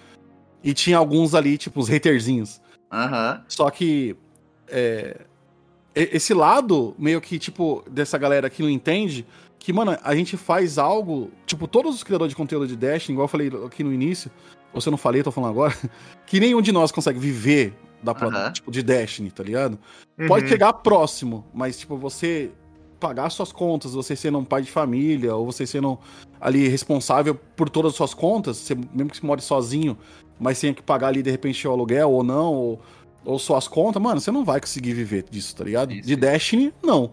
E tinha alguns ali, tipo, os haterzinhos. Aham. Só que é, esse lado, meio que, tipo, dessa galera que não entende, que, mano, a gente faz algo. Tipo, todos os criadores de conteúdo de Destiny, igual eu falei aqui no início, ou se eu não falei, eu tô falando agora, que nenhum de nós consegue viver da, Aham. tipo, de Destiny, tá ligado? Pode chegar próximo, mas, tipo, você pagar suas contas, você sendo um pai de família, ou você sendo ali responsável por todas as suas contas, você, mesmo que você more sozinho, mas tenha que pagar ali de repente o aluguel ou não, ou, ou suas contas, mano, você não vai conseguir viver disso, tá ligado? Isso, de. Destiny, não.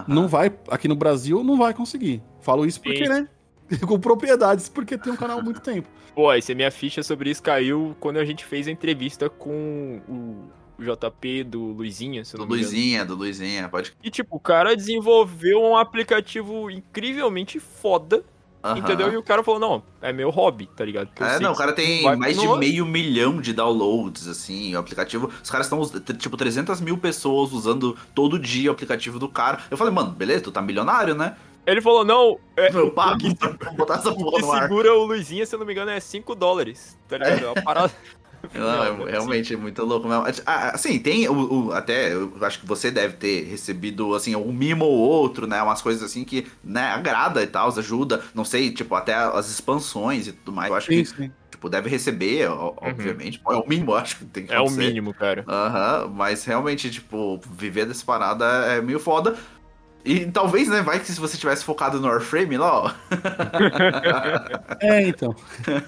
Aham. Não vai, aqui no Brasil, não vai conseguir. Falo isso porque, Sim. né? Com propriedades, porque tem um canal há muito tempo. Pô, aí se a minha ficha sobre isso caiu quando a gente fez a entrevista com o JP do Luizinha, se Do não. Luizinha, do Luizinha, pode. E tipo, o cara desenvolveu um aplicativo incrivelmente foda, Aham. entendeu? E o cara falou, não, é meu hobby, tá ligado? Que eu É, não, o que cara tem vai mais de meio milhão de downloads, assim, o aplicativo. Os caras estão, tipo, 300 mil pessoas usando todo dia o aplicativo do cara. Eu falei, mano, beleza, tu tá milionário, né? Ele falou, não, é, Eu o pago que, pra botar essa o porra que no ar. segura o Luizinha, se eu não me engano, é 5 dólares, tá ligado? É uma parada... Não, é- Não, realmente é muito louco mesmo. Ah, assim, tem o, o- até, eu acho que você deve ter recebido, assim, um mimo ou outro, né? Umas coisas assim que, né, agrada e tal, ajuda. Não sei, tipo, até as expansões e tudo mais. Eu acho Sim, que, sim. tipo, deve receber, ó- obviamente. É o mínimo, acho que tem que É o acontecer. mínimo, cara. Aham, mas realmente, tipo, viver dessa parada é meio foda. E talvez, né, vai que se você tivesse focado no Warframe lá, ó. É, então.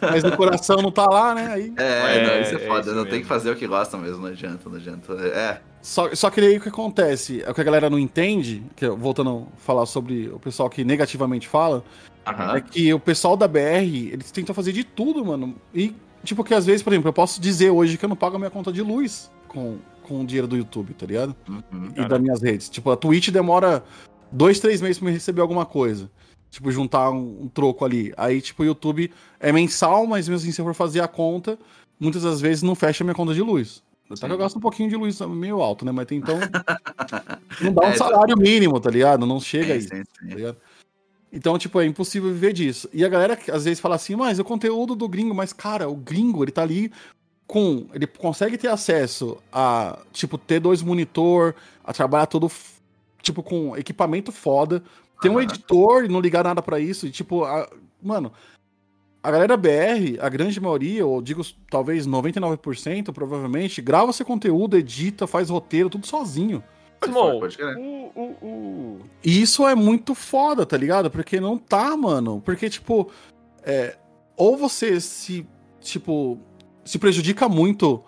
Mas no coração não tá lá, né? Aí. É, É, não, isso é é foda. isso não tem que fazer o que gosta mesmo, não adianta, não adianta. É. Só, só que daí o que acontece? É o que a galera não entende, que eu- voltando a falar sobre o pessoal que negativamente fala, Aham. é que o pessoal da BR, eles tentam fazer de tudo, mano. E, tipo, que às vezes, por exemplo, eu posso dizer hoje que eu não pago a minha conta de luz com, com o dinheiro do YouTube, tá ligado? Uhum. E das minhas redes. Tipo, a Twitch demora dois, três meses pra me receber alguma coisa. Tipo, juntar um, um troco ali. Aí, tipo, o YouTube é mensal, mas mesmo assim, se eu for fazer a conta, muitas das vezes não fecha a minha conta de luz. Até que eu gasto um pouquinho de luz meio alto, né? Mas tem, então. não dá um É, salário mínimo, tá ligado? Não chega aí. Sim, sim, sim. tá ligado? Então, tipo, é impossível viver disso. E a galera às vezes fala assim, mas o conteúdo do gringo, mas, cara, o gringo, ele tá ali com. Ele consegue ter acesso a, tipo, ter dois monitor, a trabalhar todo, tipo, com equipamento foda, ter um Aham. editor e não ligar nada pra isso. E, tipo, a- mano, a galera BR, a grande maioria, ou digo talvez 99%, provavelmente, grava seu conteúdo, edita, faz roteiro, tudo sozinho. Irmão, Pode crer. o, o, o... E isso é muito foda, tá ligado? Porque não tá, mano. Porque, tipo, é, ou você se, tipo, se prejudica muito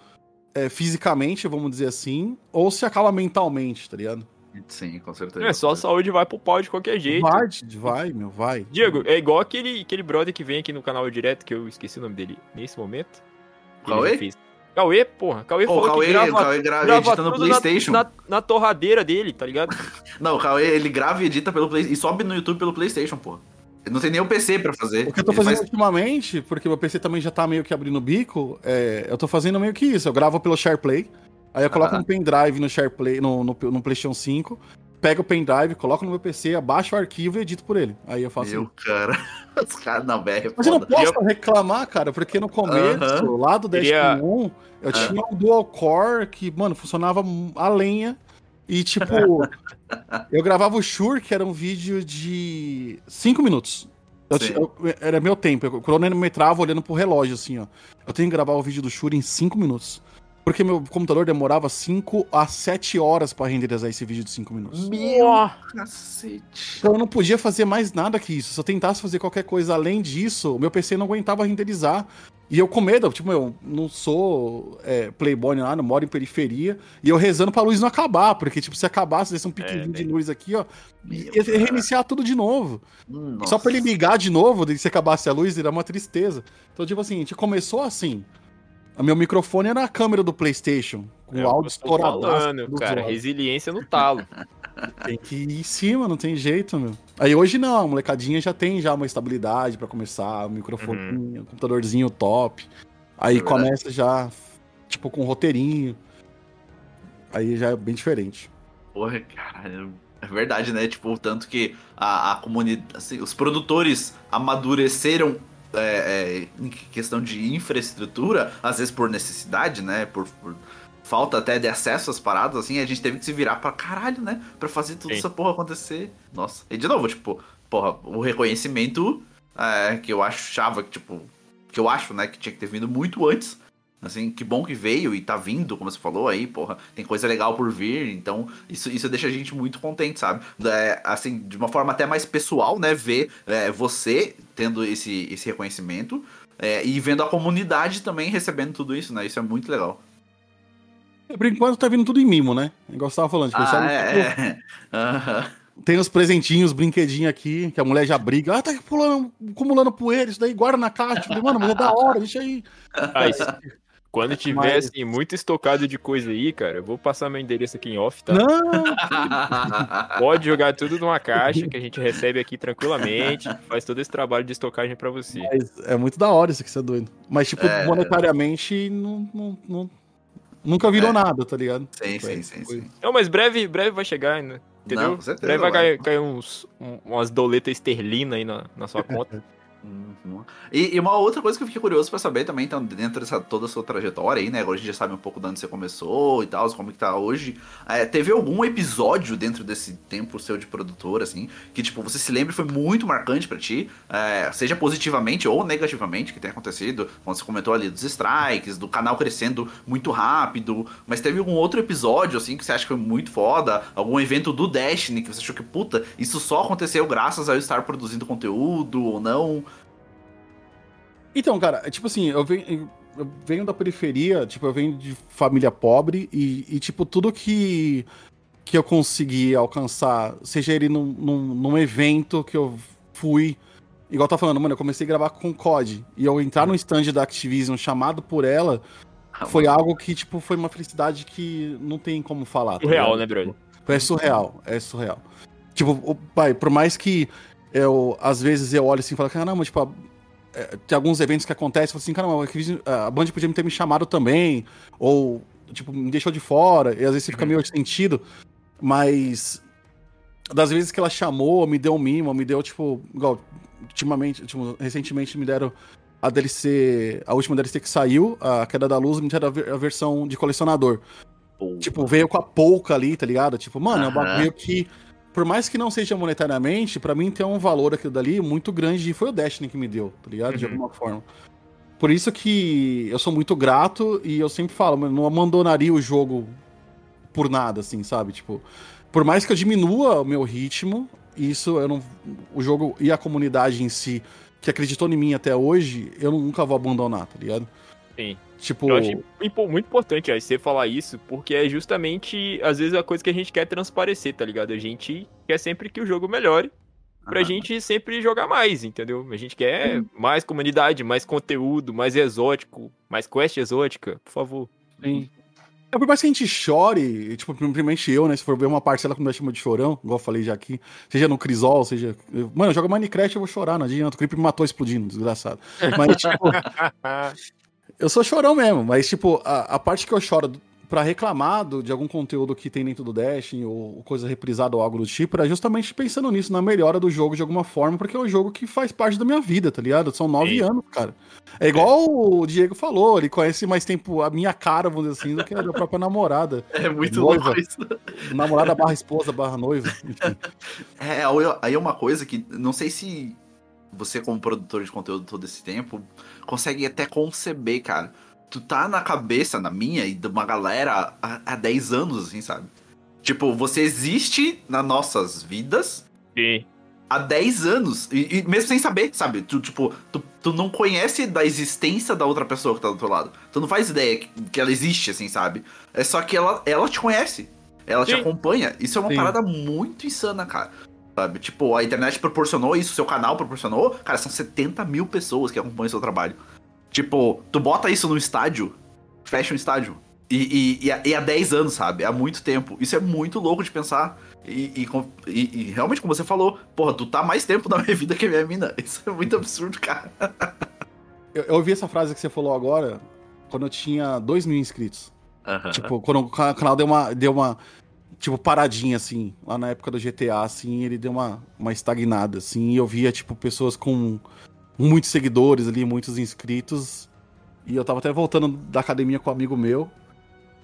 é, fisicamente, vamos dizer assim, ou se acaba mentalmente, tá ligado? Sim, com certeza. É, só a saúde vai pro pau de qualquer jeito. Vai, vai, meu, vai. Diego, é igual aquele, aquele brother que vem aqui no canal direto, que eu esqueci o nome dele nesse momento. que ele Cauê? fez. Cauê, porra. Cauê Pô, o falou Cauê, que grava, Cauê gra- grava edita no tudo na- PlayStation. Na, na torradeira dele, tá ligado? Não, o Cauê, ele grava e edita pelo Play e sobe no YouTube pelo PlayStation, pô. Ele não tem nem o PC pra fazer. O que eu tô fazendo faz- ultimamente, porque meu PC também já tá meio que abrindo o bico, é, eu tô fazendo meio que isso. Eu gravo pelo SharePlay, aí eu coloco Ah. um pendrive no SharePlay, no, no, no PlayStation 5, pego o pendrive, coloco no meu PC, abaixo o arquivo e edito por ele. Aí eu faço Meu, cara. Os caras não, BR é Mas eu não posso reclamar, cara, porque no começo, Aham. lá do Queria- Destiny 1, eu Ah. tinha um dual core que, mano, funcionava a lenha. E, tipo, eu gravava o Shure, que era um vídeo de 5 minutos. Eu eu- era meu tempo, eu cronometrava olhando pro relógio, assim, ó. Eu tenho que gravar o vídeo do Shure em 5 minutos. Porque meu computador demorava 5 a 7 horas pra renderizar esse vídeo de 5 minutos. Meu cacete. Então eu não podia fazer mais nada que isso. Se eu tentasse fazer qualquer coisa além disso, o meu PC não aguentava renderizar. E eu com medo, tipo, eu não sou é, playboy lá, não moro em periferia. E eu rezando pra luz não acabar, porque, tipo, se acabasse, desse um piquezinho de luz aqui, ó, Meu, ia cara. reiniciar tudo de novo. Nossa. Só pra ele ligar de novo, se acabasse a luz, era uma tristeza. Então, tipo assim, a gente começou assim. O meu microfone era a câmera do PlayStation, com É o áudio estourado. falando, cara. Resiliência no talo. Tem que ir em cima, não tem jeito, meu. Aí hoje não, a molecadinha já tem já uma estabilidade pra começar, o microfone, o computadorzinho top. Aí É começa já, tipo, com roteirinho. Aí já é bem diferente. Porra, caralho. É verdade, né? Tipo, o tanto que a, a comunidade. assim, os produtores amadureceram é, é, em questão de infraestrutura, às vezes por necessidade, né? Por, por falta até de acesso às paradas, assim, a gente teve que se virar pra caralho, né? Pra fazer tudo Sim. essa porra acontecer. Nossa. E de novo, tipo, porra, o reconhecimento é, que eu achava que, tipo, que eu acho, né, que tinha que ter vindo muito antes. Assim, que bom que veio e tá vindo, como você falou aí, porra, tem coisa legal por vir, então isso, isso deixa a gente muito contente, sabe? É, assim, de uma forma até mais pessoal, né? Ver é, você tendo esse, esse reconhecimento é, e vendo a comunidade também recebendo tudo isso, né? Isso é muito legal. Por enquanto tá vindo tudo em mimo, né? Igual você tava falando, tipo, Ah, sabe, é, tipo, é. Aham. tem os presentinhos, brinquedinhos aqui, que a mulher já briga. Ah, tá pulando, acumulando poeira, isso daí, guarda na caixa. Falei, mano, mas é da hora, deixa aí. Aí, quando tiver, Mas- assim, muito estocado de coisa aí, cara, eu vou passar meu endereço aqui em off, tá? Não, Pode jogar tudo numa caixa que a gente recebe aqui tranquilamente. Faz todo esse trabalho de estocagem pra você. Mas é muito da hora isso que você é doido. Mas, tipo, É. monetariamente, não, não, não- nunca virou É. nada, tá ligado? Sim, Tipo, sim, é, sim, foi- sim. Não, mas breve, breve vai chegar ainda. Entendeu? Não, com certeza breve vai, vai. cair, cair uns, um- umas doletas esterlina aí na, na sua conta. Uhum. E, e uma outra coisa que eu fiquei curioso pra saber também, então, dentro dessa toda a sua trajetória aí, né? Agora a gente já sabe um pouco de onde você começou e tal, como que tá hoje. É, teve algum episódio dentro desse tempo seu de produtor, assim, que, tipo, você se lembra foi muito marcante pra ti, é, seja positivamente ou negativamente, que tenha acontecido, quando você comentou ali dos strikes, do canal crescendo muito rápido, mas teve algum outro episódio, assim, que você acha que foi muito foda, algum evento do Destiny que você achou que, puta, isso só aconteceu graças a eu estar produzindo conteúdo ou não? Então, cara, é tipo assim, eu venho, eu venho da periferia, tipo, eu venho de família pobre e, e, tipo, tudo que, que eu consegui alcançar, seja ele num, num, num evento que eu fui. Igual tá falando, mano, eu comecei a gravar com COD. E eu entrar no stand da Activision chamado por ela foi algo que, tipo, foi uma felicidade que não tem como falar. tá Surreal, né, brother? É surreal, é surreal. Tipo, o- pai, por mais que eu, às vezes eu olho assim e falo, caramba, tipo, é, tem alguns eventos que acontecem, assim, caramba, a Band podia ter me chamado também, ou, tipo, me deixou de fora, e às vezes você fica meio sentido, mas das vezes que ela chamou, me deu um mimo, me deu, tipo, igual, ultimamente, tipo, recentemente me deram a DLC, a última DLC que saiu, a Queda da Luz, me deram a, ver- a versão de colecionador. Tipo, veio com a pouca ali, tá ligado? Tipo, mano, é um bagulho que, por mais que não seja monetariamente, pra mim tem um valor aquilo dali muito grande e foi o Destiny que me deu, tá ligado? De Uhum. alguma forma. Por isso que eu sou muito grato e eu sempre falo, mano, não abandonaria o jogo por nada, assim, sabe? Tipo, por mais que eu diminua o meu ritmo, isso eu não. O jogo e a comunidade em si, que acreditou em mim até hoje, eu nunca vou abandonar, tá ligado? Sim. Tipo. Eu acho impo- muito importante aí você falar isso, porque é justamente, às vezes, a coisa que a gente quer transparecer, tá ligado? A gente quer sempre que o jogo melhore. pra Aham. gente sempre jogar mais, entendeu? A gente quer mais comunidade, mais conteúdo, mais exótico, mais quest exótica, por favor. Sim. É por mais que a gente chore, tipo, primeiramente eu, né? Se for ver uma parcela como nós chamamos de chorão, igual eu falei já aqui, seja no Crisol, seja. Mano, eu jogo Minecraft, eu vou chorar, não adianta. O Creeper me matou explodindo, desgraçado. Mas, tipo, eu sou chorão mesmo, mas, tipo, a, a parte que eu choro pra reclamar do- de algum conteúdo que tem dentro do Dash, ou coisa reprisada ou algo do tipo, era justamente pensando nisso, na melhora do jogo de alguma forma, porque é um jogo que faz parte da minha vida, tá ligado? São nove Sim. anos, cara. É igual o Diego falou, ele conhece mais tempo a minha cara, vamos dizer assim, do que a da própria namorada. É muito Noiva. louco isso. Namorada barra esposa barra noiva. Enfim. É, aí é uma coisa que não sei se você, como produtor de conteúdo todo esse tempo, consegue até conceber, cara. Tu tá na cabeça, na minha e de uma galera há, há 10 anos, assim, sabe? Tipo, você existe nas nossas vidas Sim. há 10 anos. E, e mesmo sem saber, sabe? Tu, tipo, tu, tu não conhece da existência da outra pessoa que tá do outro lado. Tu não faz ideia que, que ela existe, assim, sabe? É só que ela, ela te conhece. Ela te Sim. acompanha. Isso é uma Sim. parada muito insana, cara. Sabe? Tipo, a internet proporcionou isso, seu canal proporcionou. Cara, são 70 mil pessoas que acompanham seu trabalho. Tipo, tu bota isso no estádio, fecha um estádio. E, e, e, há- e há 10 anos, sabe? Há muito tempo. Isso é muito louco de pensar. E, e e- realmente, como você falou, porra, tu tá mais tempo na minha vida que a minha mina. Isso é muito absurdo, cara. Eu, eu ouvi essa frase que você falou agora quando eu tinha 2 mil inscritos. Tipo, quando o ca- canal deu uma, deu uma, tipo, paradinha, assim, lá na época do GTA, assim, ele deu uma, uma estagnada, assim, e eu via, tipo, pessoas com muitos seguidores ali, muitos inscritos, e eu tava até voltando da academia com um amigo meu,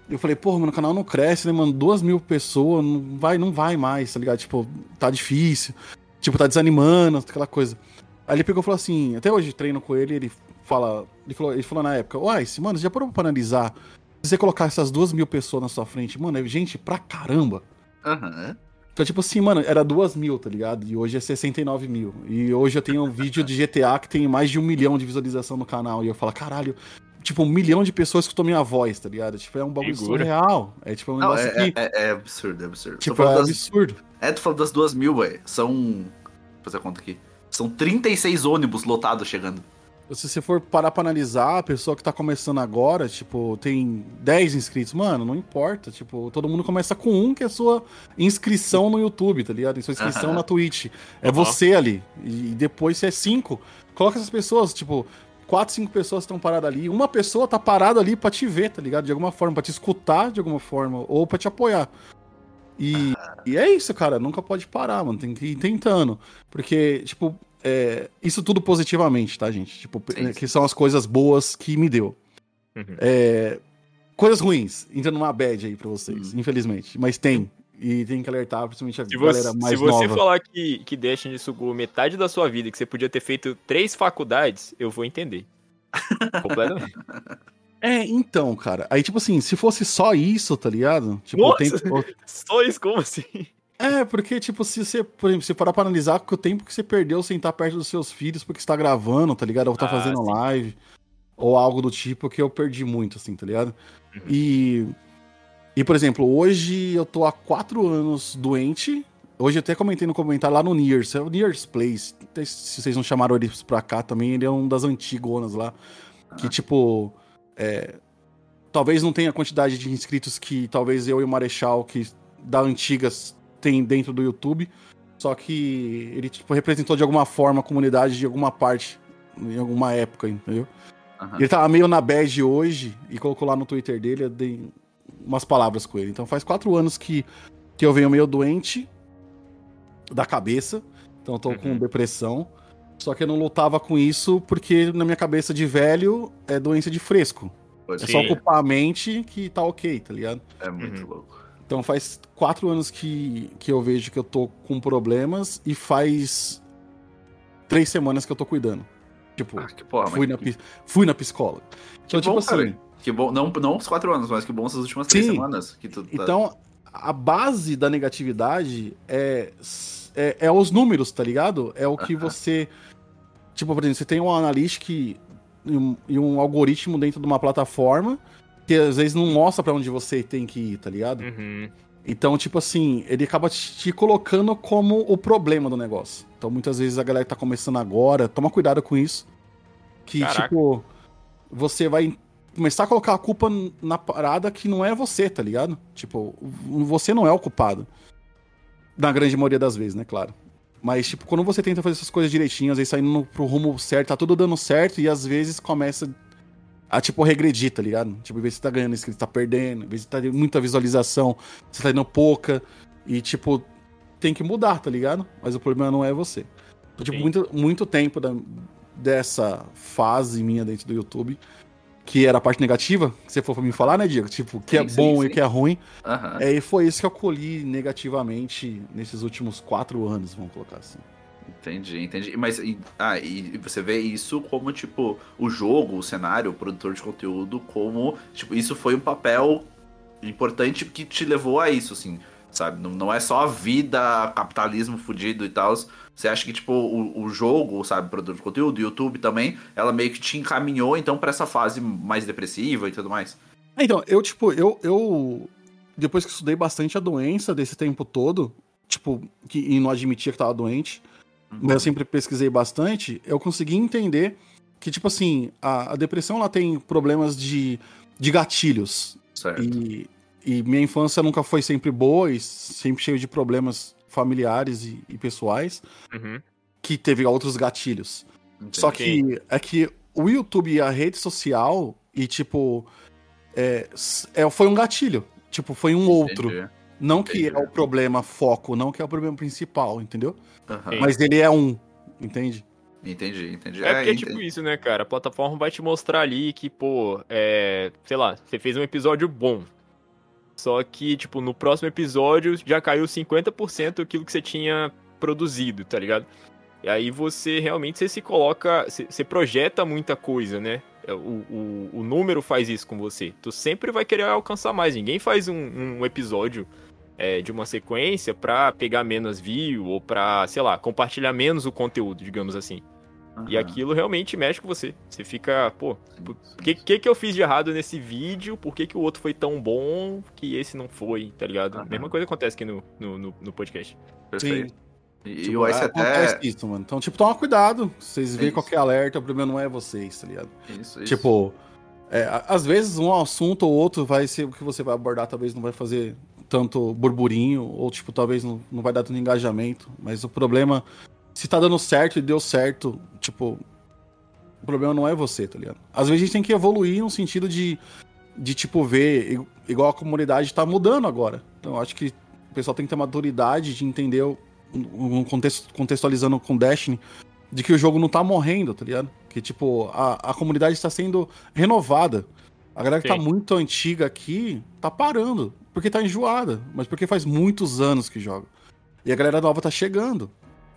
e eu falei, porra, meu canal não cresce, né, mano, duas mil pessoas, não vai, não vai mais, tá ligado? Tipo, tá difícil, tipo, tá desanimando, aquela coisa. Aí ele pegou e falou assim, até hoje treino com ele, ele fala, ele falou, ele falou na época, uai, mano, você já parou pra analisar se você colocar essas duas mil pessoas na sua frente, mano, é gente pra caramba. Aham. Então, tipo assim, mano, era duas mil, tá ligado? E hoje é 69 mil. E hoje eu tenho um vídeo de GTA que tem mais de um milhão de visualização no canal. E eu falo, caralho, tipo, um milhão de pessoas escutou minha voz, tá ligado? Tipo, é um bagulho Figura. surreal. É tipo um Não, negócio é, que. é- é absurdo, é absurdo. Tipo, falando é das- absurdo. É, tu falou das duas mil, velho. São. Vou fazer a conta aqui. São 36 ônibus lotados chegando. Se você for parar pra analisar, a pessoa que tá começando agora, tipo, tem 10 inscritos, mano, não importa. Tipo, todo mundo começa com um, que é a sua inscrição no YouTube, tá ligado? Sua inscrição Aham. na Twitch. É Aham. você ali. E depois, se é cinco, coloca essas pessoas, tipo, quatro, cinco pessoas estão paradas ali. Uma pessoa tá parada ali pra te ver, tá ligado? De alguma forma, pra te escutar de alguma forma, ou pra te apoiar. E, e é isso, cara. Nunca pode parar, mano. Tem que ir tentando. Porque, tipo, é, isso tudo positivamente, tá, gente? Tipo, Sim, né, sim. que são as coisas boas que me deu. Uhum. É, coisas ruins, entra numa bad aí pra vocês, Uhum. infelizmente. Mas tem. E tem que alertar, principalmente a Se você, galera mais se você nova. falar que, que Destiny sugou metade da sua vida, e que você podia ter feito três faculdades, eu vou entender. Completamente. É, então, cara. Aí, tipo assim, se fosse só isso, tá ligado? Tipo, Nossa! o tempo. Só isso, como assim? É, porque, tipo, se você, por exemplo, se parar pra analisar o tempo que você perdeu sem estar perto dos seus filhos porque você tá gravando, tá ligado? Ou tá Ah, fazendo sim. live, ou algo do tipo, que eu perdi muito, assim, tá ligado? Uhum. E. E, por exemplo, hoje eu tô há quatro anos doente. Hoje eu até comentei no comentário lá no Nears, é o Nears Place. Se vocês não chamaram eles pra cá também, ele é um das antigonas lá. Que, tipo. é, talvez não tenha a quantidade de inscritos que talvez eu e o Marechal, que da Antigas, tem dentro do YouTube. Só que ele, tipo, representou de alguma forma a comunidade de alguma parte, em alguma época, entendeu? Aham. Ele tava meio na bad hoje e colocou lá no Twitter dele, eu dei umas palavras com ele. Então faz quatro anos que, que eu venho meio doente da cabeça. Então eu tô com Uhum. depressão. Só que eu não lutava com isso porque na minha cabeça de velho é doença de fresco. Pode É ser. só ocupar a mente que tá ok, tá ligado? É muito Uhum. louco. Então faz quatro anos que, que eu vejo que eu tô com problemas e faz três semanas que eu tô cuidando. Tipo, Ah, que porra, fui, na, que, fui na psicóloga. Então, bom, tipo cara. assim, que bom. Não, não os quatro anos, mas que bom essas últimas três Sim. semanas. Que tu tá... então a base da negatividade é, é, é os números, tá ligado? É o que Aham. você. Tipo, por exemplo, você tem um analytics e um, e um algoritmo dentro de uma plataforma que às vezes não mostra pra onde você tem que ir, tá ligado? Uhum. Então, tipo assim, ele acaba te colocando como o problema do negócio. Então, muitas vezes a galera que tá começando agora, toma cuidado com isso. Que, Caraca. tipo, você vai começar a colocar a culpa na parada que não é você, tá ligado? Tipo, você não é o culpado. Na grande maioria das vezes, né, claro. Mas, tipo, quando você tenta fazer essas coisas direitinho, às vezes saindo pro rumo certo, tá tudo dando certo, e às vezes começa a, tipo, regredir, tá ligado? Tipo, de você tá ganhando inscrito, tá perdendo, vez de tá tendo muita visualização, você tá indo pouca, e, tipo, tem que mudar, tá ligado? Mas o problema não é você. Então, tipo, muito, muito tempo da- dessa fase minha dentro do YouTube, que era a parte negativa, que você for pra me falar, né, Diego? Tipo, que Sim, é sim, bom e sim. que é ruim. Aham. É, e foi isso que eu colhi negativamente nesses últimos quatro anos, vamos colocar assim. Entendi, entendi. Mas e- ah, e você vê isso como, tipo, o jogo, o cenário, o produtor de conteúdo, como, tipo, isso foi um papel importante que te levou a isso, assim, sabe? Não, não é só a vida, capitalismo fudido e tal. Você acha que, tipo, o, o jogo, sabe, produtor de conteúdo, YouTube também, ela meio que te encaminhou, então, pra essa fase mais depressiva e tudo mais? É, Então, eu, tipo, eu, eu. Depois que estudei bastante a doença desse tempo todo, tipo, que, e não admitia que tava doente, mas eu sempre pesquisei bastante, eu consegui entender que, tipo assim, a, a depressão ela tem problemas de, de gatilhos. Certo. E, e minha infância nunca foi sempre boa e sempre cheio de problemas familiares e, e pessoais, Uhum. que teve outros gatilhos. Só que é que o YouTube e a rede social, e tipo, é, é, foi um gatilho. Tipo, foi um outro. Não que Entendi. é o problema foco, não que é o problema principal, entendeu? Sim. Mas ele é um, entende? Entendi, entendi. É porque é entendi. tipo isso, né, cara? A plataforma vai te mostrar ali que, pô, é. Sei lá, você fez um episódio bom. Só que, tipo, no próximo episódio já caiu 50% aquilo que você tinha produzido, tá ligado? E aí você realmente você se coloca. Você, você projeta muita coisa, né? O, o, o número faz isso com você. Tu sempre vai querer alcançar mais. Ninguém faz um, um episódio é, de uma sequência pra pegar menos view ou pra, sei lá, compartilhar menos o conteúdo, digamos assim. E Aham. aquilo realmente mexe com você. Você fica, pô, Sim, o sim, que, que que eu fiz de errado nesse vídeo? Por que, que o outro foi tão bom que esse não foi, tá ligado? Aham. Mesma coisa acontece aqui no, no, no, no podcast. Perfeito. E, e Tipo, o Ice é, até. isso, mano. Então, tipo, toma cuidado. Vocês veem isso. qualquer alerta, o problema não é vocês, tá ligado? Isso, isso. Tipo, é, às vezes um assunto ou outro vai ser o que você vai abordar, talvez não vai fazer tanto burburinho, ou tipo, talvez não, não vai dar tanto engajamento. Mas o problema, se tá dando certo e deu certo, tipo, o problema não é você, tá ligado? Às vezes a gente tem que evoluir no sentido de, de tipo, ver, igual a comunidade tá mudando agora. Então acho que o pessoal tem que ter maturidade de entender, um contexto, contextualizando com Destiny, de que o jogo não tá morrendo, tá ligado? Que, tipo, a, a comunidade está sendo renovada. A galera que tá Sim. muito antiga aqui tá parando, porque tá enjoada, mas porque faz muitos anos que joga. E a galera nova tá chegando.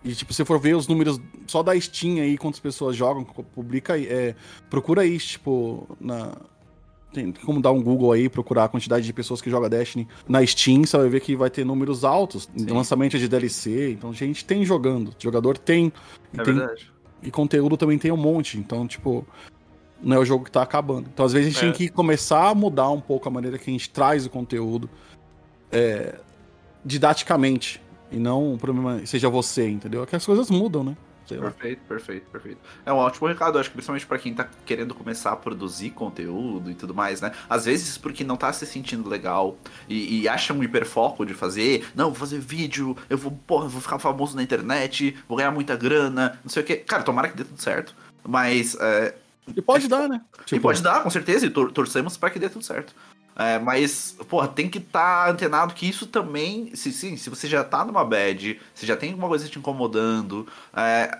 E, tipo, se for ver os números só da Steam aí, quantas pessoas jogam, publica aí, é, procura aí, tipo, na. Tem como dar um Google aí, procurar a quantidade de pessoas que joga Destiny na Steam, você vai ver que vai ter números altos. Sim. Lançamento de DLC, então a gente tem jogando. Jogador tem. É tem verdade. e conteúdo também tem um monte. Então, tipo, não é o jogo que tá acabando. Então, às vezes, a gente É. tem que começar a mudar um pouco a maneira que a gente traz o conteúdo é, didaticamente. E não o problema seja você, entendeu? É que as coisas mudam, né? Sei lá. Perfeito, perfeito, perfeito. É um ótimo recado, acho que principalmente pra quem tá querendo começar a produzir conteúdo e tudo mais, né? Às vezes porque não tá se sentindo legal e, e acha um hiperfoco de fazer, não, vou fazer vídeo, eu vou, porra, vou ficar famoso na internet, vou ganhar muita grana, não sei o quê. Cara, tomara que dê tudo certo. Mas é, E pode dar, né? e pode dar, com certeza, e tor- torcemos pra que dê tudo certo. É, mas, porra, tem que estar antenado que isso também. Se, sim, se você já tá numa bad, se já tem alguma coisa te incomodando, é,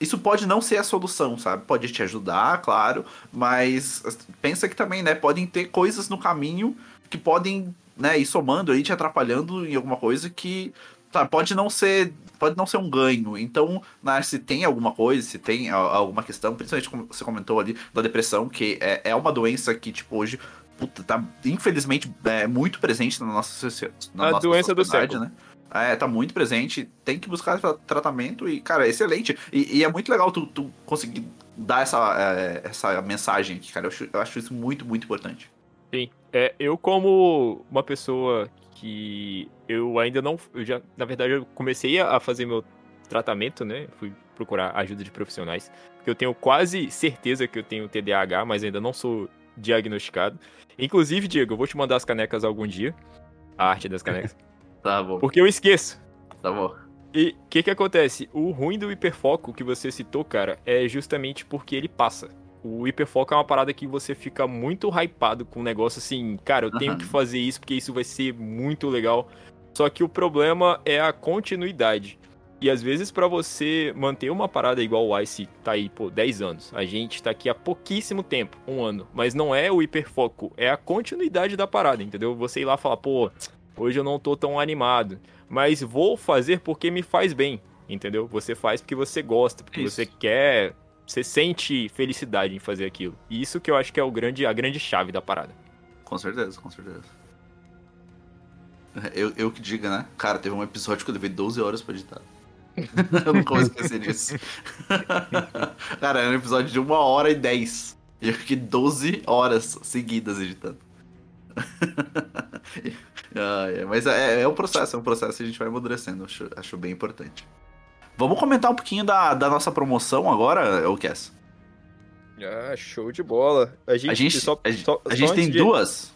isso pode não ser a solução, sabe? Pode te ajudar, claro, mas pensa que também, né, podem ter coisas no caminho que podem, né, ir somando aí, te atrapalhando em alguma coisa que tá, pode não ser. Pode não ser um ganho. Então, né, se tem alguma coisa, se tem a- alguma questão, principalmente como você comentou ali da depressão, que é, é uma doença que, tipo, hoje, puta, tá infelizmente é, muito presente na nossa, na A nossa doença do século. né? É, tá muito presente, tem que buscar tra- tratamento e, cara, é excelente. E, e é muito legal tu, tu conseguir dar essa, é, essa mensagem aqui, cara. Eu acho, eu acho isso muito, muito importante. Sim. É, eu, como uma pessoa que eu ainda não. Eu já, na verdade, eu comecei a fazer meu tratamento, né? Fui procurar ajuda de profissionais. Porque eu tenho quase certeza que eu tenho TDAH, mas ainda não sou diagnosticado. Inclusive, Diego, eu vou te mandar as canecas algum dia. A arte das canecas. Tá bom. Porque eu esqueço. Tá bom. E o que que acontece? O ruim do hiperfoco que você citou, cara, é justamente porque ele passa. O hiperfoco é uma parada que você fica muito hypado com o um negócio assim, cara, eu tenho que fazer isso porque isso vai ser muito legal. Só que o problema é a continuidade. E às vezes pra você manter uma parada igual o Ice tá aí, pô, 10 anos. A gente tá aqui há pouquíssimo tempo, um ano. Mas não é o hiperfoco, é a continuidade da parada, entendeu? Você ir lá e falar, pô, hoje eu não tô tão animado. Mas vou fazer porque me faz bem, entendeu? Você faz porque você gosta, porque Isso. você quer. Você sente felicidade em fazer aquilo. E isso que eu acho que é o grande, a grande chave da parada. Com certeza, com certeza. Eu, eu que diga, né? Cara, teve um episódio que eu levei 12 horas pra editar. eu nunca vou esquecer disso. Cara, era um episódio de uma hora e 10. E eu fiquei 12 horas seguidas editando. Ah, é, mas é, é um processo, é um processo e a gente vai amadurecendo. Acho, acho bem importante. Vamos comentar um pouquinho da, da nossa promoção agora, o Cass? Ah, show de bola. A gente, A gente, só- a, só- a gente tem de- duas.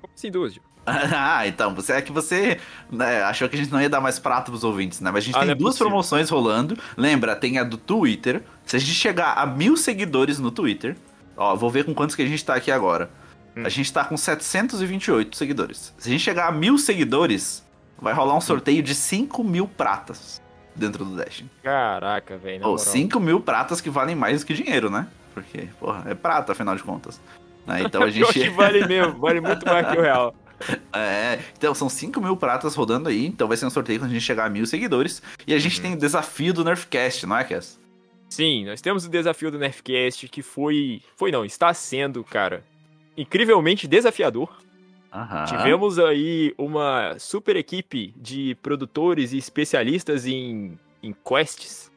Como assim duas? Ah, então, você é que você né, achou que a gente não ia dar mais prato pros ouvintes, né? Mas a gente Ah, tem é duas possível. promoções rolando. Lembra, tem a do Twitter. Se a gente chegar a mil seguidores no Twitter, ó, vou ver com quantos que a gente tá aqui agora. Hum. A gente tá com 728 seguidores. Se a gente chegar a mil seguidores, vai rolar um sorteio de 5 mil pratas dentro do Dash. Caraca, velho. Ou moral. 5 mil pratas que valem mais do que dinheiro, né? Porque, porra, é prata, afinal de contas. Né? Então a gente. que vale mesmo, vale muito mais que o real. É, então são 5 mil pratas rodando aí, então vai ser um sorteio quando a gente chegar a mil seguidores. E a gente Uhum. tem o desafio do Nerfcast, não é, Cass? Sim, nós temos o desafio do Nerfcast que foi. Foi não, está sendo, cara, incrivelmente desafiador. Aham. Tivemos aí uma super equipe de produtores e especialistas em, em quests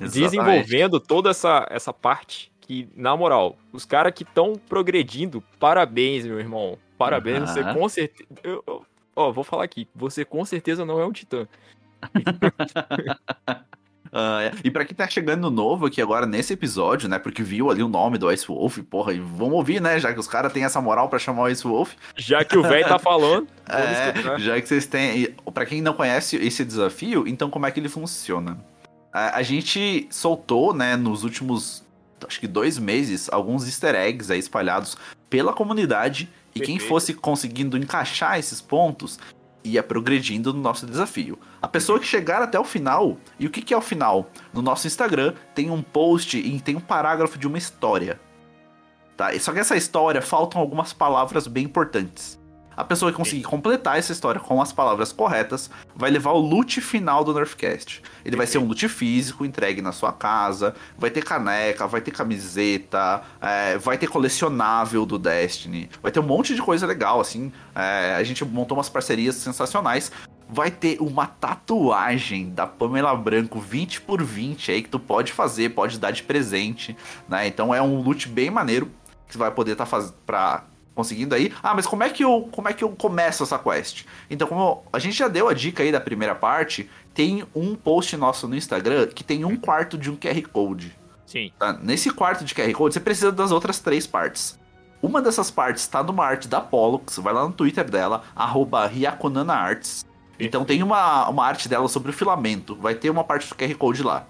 Exatamente. desenvolvendo toda essa, essa parte. Que, na moral, os caras que estão progredindo, parabéns, meu irmão. Parabéns, Aham. você com certeza. eu- eu- Ó, vou falar aqui, você com certeza não é um titã. É. E pra quem tá chegando novo aqui agora nesse episódio, né? Porque viu ali o nome do Ice Wolf, porra, e vamos ouvir, né? Já que os caras têm essa moral pra chamar o Ice Wolf. Já que o velho tá falando, É, já que vocês têm. Pra quem não conhece esse desafio, então como é que ele funciona? A, a gente soltou, né, nos últimos, acho que dois meses, alguns easter eggs aí espalhados pela comunidade. E quem fosse conseguindo encaixar esses pontos ia progredindo no nosso desafio. A pessoa que chegar até o final, e o que, que é o final? No nosso Instagram tem um post e tem um parágrafo de uma história. Tá? Só que essa história faltam algumas palavras bem importantes. A pessoa que conseguir completar essa história com as palavras corretas vai levar o loot final do Nerfcast. Ele vai ser um loot físico entregue na sua casa, vai ter caneca, vai ter camiseta, é, vai ter colecionável do Destiny, vai ter um monte de coisa legal, assim. É, a gente montou umas parcerias sensacionais. Vai ter uma tatuagem da Pamela Branco 20 por 20 aí que tu pode fazer, pode dar de presente, né? Então é um loot bem maneiro que você vai poder estar fazendo pra conseguindo aí. Ah, mas como é que eu como é que eu começo essa quest? Então, como a gente já deu a dica aí da primeira parte, tem um post nosso no Instagram que tem um quarto de um QR Code. Sim. Tá? Nesse quarto de QR Code, você precisa das outras três partes. Uma dessas partes está numa arte da Pollux, vai lá no Twitter dela, arroba. Então tem uma, uma arte dela sobre o filamento, vai ter uma parte do QR Code lá.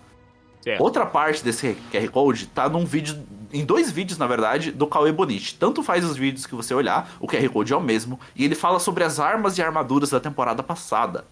Certo. Outra parte desse QR Code tá num vídeo, em dois vídeos na verdade, do Cauê Bonite. Tanto faz os vídeos que você olhar, o QR Code é o mesmo, e ele fala sobre as armas e armaduras da temporada passada.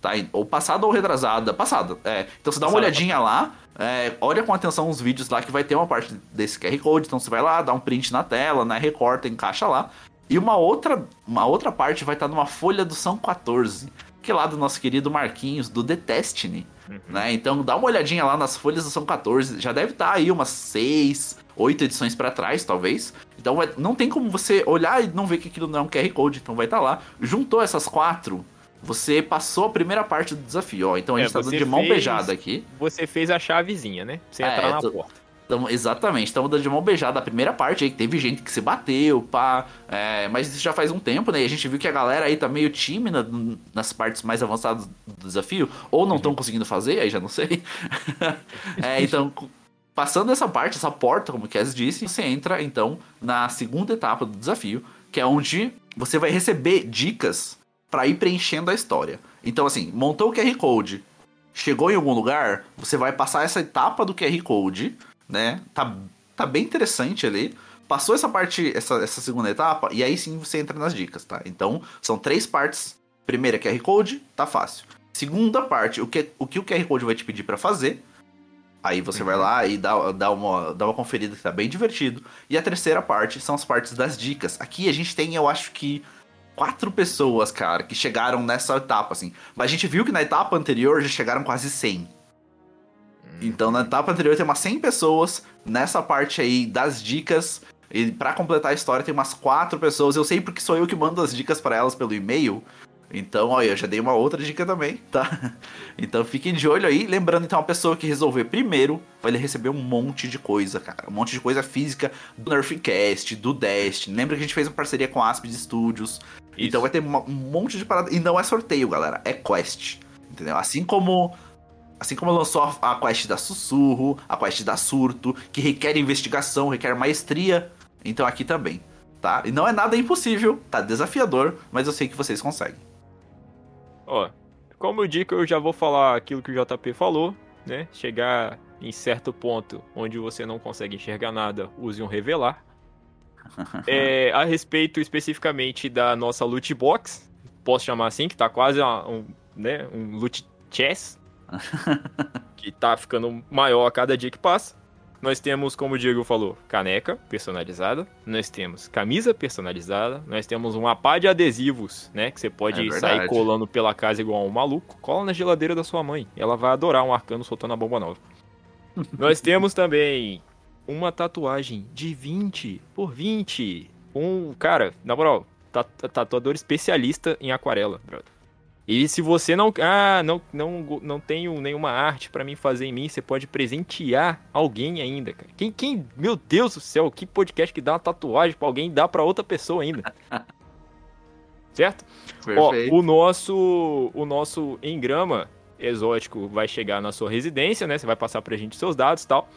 Tá? Ou passada ou retrasada. Passada, é. Então você dá uma olhadinha lá, é, olha com atenção os vídeos lá que vai ter uma parte desse QR Code. Então você vai lá, dá um print na tela, né? Recorta, encaixa lá. E uma outra, uma outra parte vai estar numa folha do São 14, que é lá do nosso querido Marquinhos, do The Destiny. Né? Então dá uma olhadinha lá nas folhas São 14. Já deve estar aí umas 6, 8 edições pra trás, talvez. Então vai- não tem como você olhar e não ver que aquilo não é um QR Code. Então vai estar lá. Juntou essas quatro. Você passou a primeira parte do desafio, ó. Então a É, gente tá dando de mão fez- beijada aqui. Você fez a chavezinha, né? Pra você É, entrar na tu- porta. Tamo, exatamente, estamos dando de mão beijada a primeira parte aí, que teve gente que se bateu, pá. É, mas isso já faz um tempo, né? E a gente viu que a galera aí tá meio tímida nas partes mais avançadas do desafio, ou não estão conseguindo fazer, aí já não sei. é, então, passando essa parte, essa porta, como o Cass disse, você entra então na segunda etapa do desafio, que é onde você vai receber dicas para ir preenchendo a história. Então, assim, montou o QR Code, chegou em algum lugar, você vai passar essa etapa do QR Code né? Tá, tá bem interessante ali. Passou essa parte, essa, essa segunda etapa, e aí sim você entra nas dicas, tá? Então, são três partes. Primeira, QR Code, tá fácil. Segunda parte, o que o, que o QR Code vai te pedir para fazer. Aí você uhum. vai lá e dá, dá, uma, dá uma conferida que tá bem divertido. E a terceira parte são as partes das dicas. Aqui a gente tem, eu acho que, quatro pessoas, cara, que chegaram nessa etapa, assim. Mas a gente viu que na etapa anterior já chegaram quase 100. Então na etapa anterior tem umas 100 pessoas. Nessa parte aí das dicas. E para completar a história tem umas 4 pessoas. Eu sei porque sou eu que mando as dicas para elas pelo e-mail. Então, olha, eu já dei uma outra dica também, tá? Então fiquem de olho aí. Lembrando, então, a pessoa que resolver primeiro vai receber um monte de coisa, cara. Um monte de coisa física do Nerfcast, do Destiny. Lembra que a gente fez uma parceria com a Aspid Studios. Isso. Então vai ter um monte de parada. E não é sorteio, galera. É quest. Entendeu? Assim como Assim como lançou a, quest da Sussurro, a quest da Surto, que requer investigação, requer maestria, então aqui também, tá? E não é nada impossível, tá desafiador, mas eu sei que vocês conseguem. Ó, como eu digo, eu já vou falar aquilo que o JP falou, né? Chegar em certo ponto onde você não consegue enxergar nada, use um revelar. é, a respeito especificamente da nossa loot box, posso chamar assim, que tá quase um, né, um loot chess, que tá ficando maior a cada dia que passa. Nós temos, como o Diego falou, caneca personalizada, nós temos camisa personalizada, nós temos uma pá de adesivos, né? Que você pode é sair colando pela casa igual um maluco. Cola na geladeira da sua mãe. Ela vai adorar um arcano soltando a bomba nova. nós temos também uma tatuagem de 20 por 20. Um, cara, na moral, tatuador especialista em aquarela, brother. E se você não, ah, não, não, não tenho nenhuma arte para mim fazer em mim, você pode presentear alguém ainda, cara. Quem, quem, meu Deus do céu, que podcast que dá uma tatuagem para alguém e dá para outra pessoa ainda. certo? Ó, o nosso, o nosso engrama exótico vai chegar na sua residência, né? Você vai passar pra gente seus dados e tal.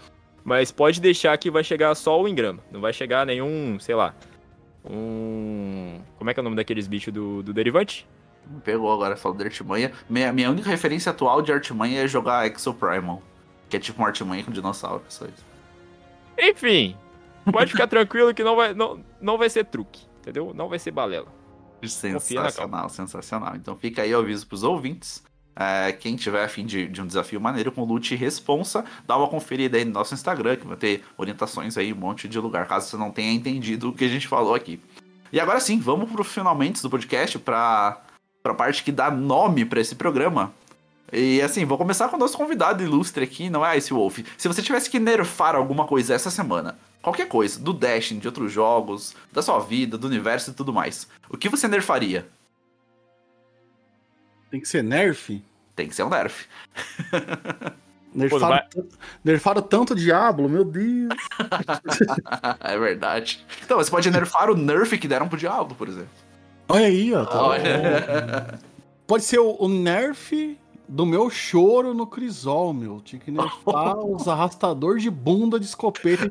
Mas pode deixar que vai chegar só o engrama. Não vai chegar nenhum, sei lá, um... Como é que é o nome daqueles bichos do, do derivante? Me pegou agora, falou de artimanha. Minha, minha única referência atual de artimanha é jogar Exo Primal. Que é tipo uma artimanha com dinossauro, só isso. Enfim, pode ficar tranquilo que não vai, não, não vai ser truque, entendeu? Não vai ser balela. Sensacional, sensacional. Então fica aí o aviso pros ouvintes. É, quem tiver afim de, de um desafio maneiro com loot e responsa, dá uma conferida aí no nosso Instagram, que vai ter orientações aí, um monte de lugar, caso você não tenha entendido o que a gente falou aqui. E agora sim, vamos pro finalmente do podcast para pra parte que dá nome para esse programa. E assim, vou começar com o nosso convidado ilustre aqui, não é Ice Wolf. Se você tivesse que nerfar alguma coisa essa semana, qualquer coisa, do Destiny, de outros jogos, da sua vida, do universo e tudo mais, o que você nerfaria? Tem que ser nerf? Tem que ser um nerf. Nerfaram, vai... nerfaram tanto Diablo, meu Deus. é verdade. Então, você pode nerfar o nerf que deram pro Diablo, por exemplo. Olha aí, ó. Tá Olha. Pode ser o, o nerf do meu choro no Crisol, meu. Tinha que nerfar os arrastadores de bunda de escopeta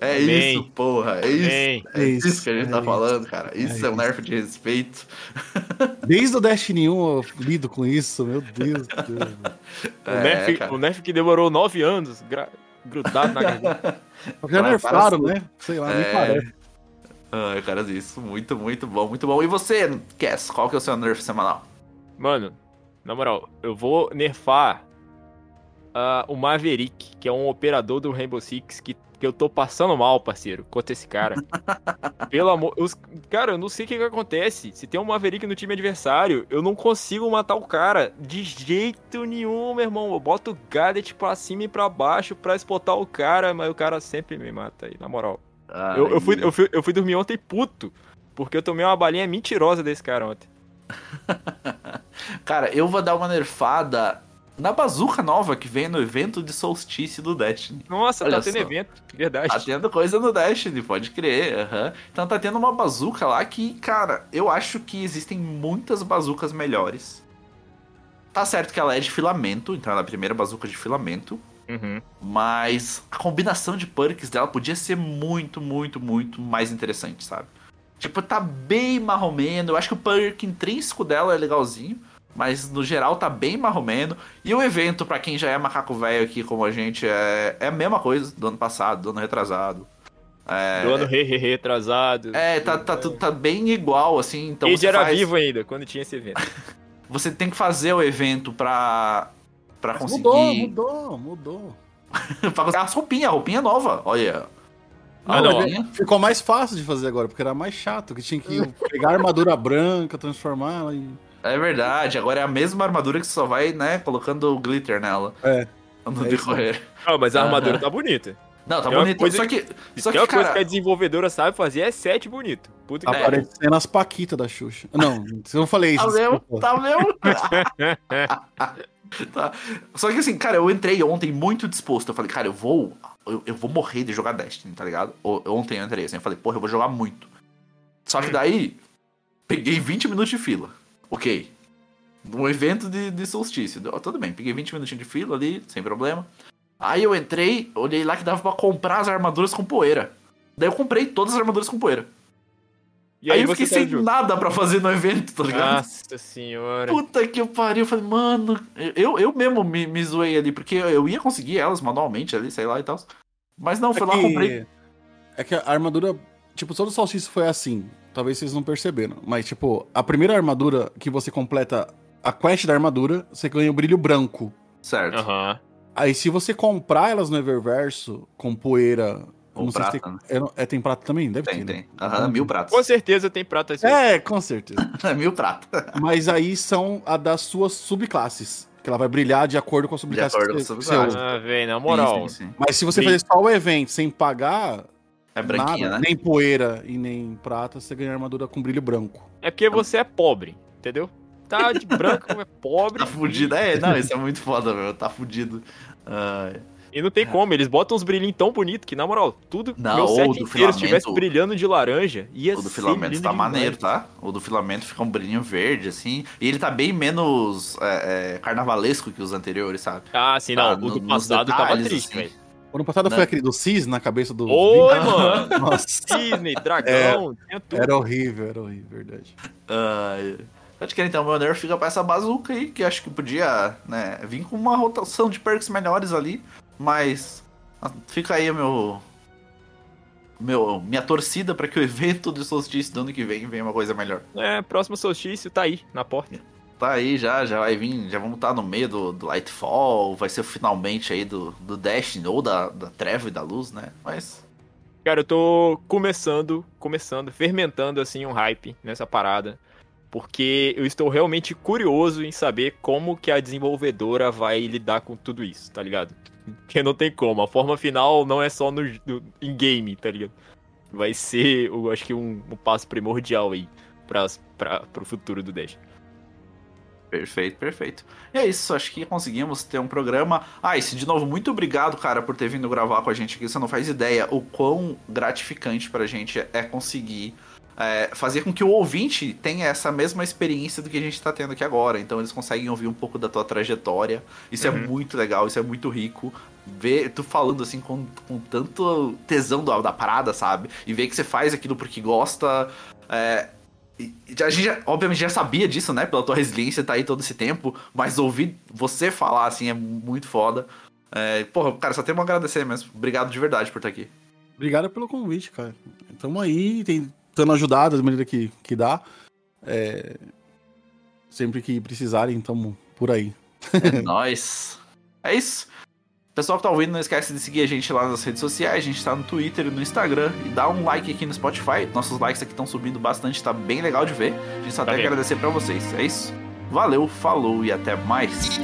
é, é isso, porra. É isso. É, é isso, isso que a gente é tá isso. falando, cara. Isso é, é um nerf de respeito. Desde o Destiny 1 eu lido com isso, meu Deus. Deus. o, nerf, o nerf que demorou nove anos grudado na garganta. Já nerfaram, né? Sei lá, nem parece. Ai, cara, isso. Muito, muito bom, muito bom. E você, Cass, qual que é o seu nerf semanal? Mano, na moral, eu vou nerfar uh, o Maverick, que é um operador do Rainbow Six que, que eu tô passando mal, parceiro, contra esse cara. Pelo amor. Os, cara, eu não sei o que, que acontece. Se tem um Maverick no time adversário, eu não consigo matar o cara de jeito nenhum, meu irmão. Eu boto o gadget pra cima e pra baixo pra exportar o cara, mas o cara sempre me mata aí, na moral. Eu, eu, fui, eu, fui, eu fui dormir ontem puto, porque eu tomei uma balinha mentirosa desse cara ontem. cara, eu vou dar uma nerfada na bazuca nova que vem no evento de solstício do Destiny. Nossa, Olha tá tendo só. evento, verdade. Tá tendo coisa no Destiny, pode crer. aham. Então tá tendo uma bazuca lá que, cara, eu acho que existem muitas bazucas melhores. Tá certo que ela é de filamento, então ela é a primeira bazuca de filamento. Uhum. Mas a combinação de perks dela podia ser muito, muito, muito mais interessante, sabe? Tipo, tá bem marromeno. Eu acho que o perk intrínseco dela é legalzinho. Mas no geral tá bem marromeno. E o evento, pra quem já é macaco velho aqui como a gente, é, é a mesma coisa do ano passado, do ano retrasado. É, Do ano re, re, retrasado. é tá, tá, tudo- tá bem igual, assim. Então Ele você era faz- vivo ainda quando tinha esse evento. Você tem que fazer o evento pra, pra conseguir. Mudou, mudou, mudou. pra conseguir as roupinhas, a roupinha nova. Olha. Ah, A não, roupinha. Ficou mais fácil de fazer agora, porque era mais chato, que tinha que pegar a armadura branca, transformar ela em. É verdade, agora é a mesma armadura que você só vai, né, colocando glitter nela. É. No É decorrer. Ah, mas a armadura tá bonita. Não, tá É bonito. coisa Só que, só Tem que uma coisa que a cara, desenvolvedora sabe fazer é set bonito. Puta que Tá É. pariu. parecendo as Paquitas da Xuxa. Não, eu não falei isso. tá mesmo, tá mesmo. Tá. Só que assim, cara, eu entrei ontem muito disposto. Eu falei, cara, eu vou. Eu, eu vou morrer de jogar Destiny, tá ligado? Ontem eu entrei assim, eu falei, porra, eu vou jogar muito. Só que daí, peguei 20 minutos de fila. Ok. Um evento de, de solstício. Tudo bem, peguei 20 minutinhos de fila ali, sem problema. Aí eu entrei, olhei lá que dava pra comprar as armaduras com poeira. Daí eu comprei todas as armaduras com poeira. E aí, aí, eu fiquei sem nada pra fazer no evento, tá ligado? Nossa senhora. Puta que pariu. Eu falei, mano, eu, eu mesmo me, me zoei ali, porque eu ia conseguir elas manualmente ali, sei lá e tal. Mas não, fui lá, comprei. É que a armadura. Tipo, todo salsicha foi assim. Talvez vocês não perceberam. Mas, tipo, a primeira armadura que você completa a quest da armadura, você ganha o brilho branco. Certo. Aham. Aí, se você comprar elas no Eververso com poeira. Se prata, né? tem, é, não- é, tem prata também? Deve Tem, ter. tem. né? Aham, mil pratos. Com certeza tem prata esse É, com certeza. mil pratos. Mas aí são a das suas subclasses. Que ela vai brilhar de acordo com a subclasse acordo que com você, a subclasse. Ah, velho, na moral. Sim, sim, sim. Mas se você Brilho. fazer só o evento sem pagar É branquinha, nada, né? nem poeira e nem prata, você ganha armadura com brilho branco. É porque você é pobre, entendeu? Tá de branco, é pobre. Tá fudido. É, não, isso é muito foda, meu. Tá fudido. Ai. E não tem como, eles botam uns brilhinhos tão bonitos que, na moral, tudo, Não, meu set do inteiro filamento- estivesse brilhando de laranja, ia O do ser filamento tá maneiro, tá? O do filamento fica um brilhinho verde, assim. E ele tá bem menos é, é, carnavalesco que os anteriores, sabe? Ah, sim, não, Tá, o do no- nos passado tava detalhes, triste, assim. velho. O ano passado Né? foi aquele do Cis na cabeça do. Oi, mano! Nossa, Cisne, dragão, tinha tudo. era horrível, era horrível, verdade. Ai. Pode querer, então, meu nerf fica pra essa bazuca aí, que acho que podia, né, vir com uma rotação de perks melhores ali, mas ah, fica aí meu, meu minha torcida pra que o evento de solstício do ano que vem venha uma coisa melhor. É, próximo solstício tá aí, na porta. Tá aí já, já vai vir, já vamos estar no meio do, do Lightfall, vai ser finalmente aí do, do Destiny, ou da, da Treva e da Luz, né, mas... Cara, eu tô começando, começando, fermentando assim um hype nessa parada. Porque eu estou realmente curioso em saber como que a desenvolvedora vai lidar com tudo isso, tá ligado? Porque não tem como, a forma final não é só no, no em game, tá ligado? Vai ser, eu acho que um, um passo primordial aí pra, pra, pro futuro do Dash. Perfeito, perfeito. E é isso, acho que conseguimos ter um programa. Ah, se de novo, muito obrigado, cara, por ter vindo gravar com a gente aqui. Você não faz ideia o quão gratificante pra gente é conseguir é, fazer com que o ouvinte tenha essa mesma experiência do que a gente tá tendo aqui agora. Então eles conseguem ouvir um pouco da tua trajetória. Isso é Uhum. muito legal, isso é muito rico. Ver tu falando assim com, com tanto tesão da, da parada, sabe? E ver que você faz aquilo porque gosta. É, e- a gente, já- obviamente, já sabia disso, né? Pela tua resiliência, tá aí todo esse tempo. Mas ouvir você falar, assim, é muito foda. É, porra, cara, só tenho a agradecer mesmo. Obrigado de verdade por estar aqui. Obrigado pelo convite, cara. Tamo aí, tentando ajudar da maneira que, que dá. É, Sempre que precisarem, tamo por aí. É nóis. É isso. Pessoal que tá ouvindo, não esquece de seguir a gente lá nas redes sociais. A gente tá no Twitter e no Instagram. E dá um like aqui no Spotify. Nossos likes aqui estão subindo bastante, tá bem legal de ver. A gente só Tá tem que mesmo. agradecer pra vocês. É isso. Valeu, falou e até mais.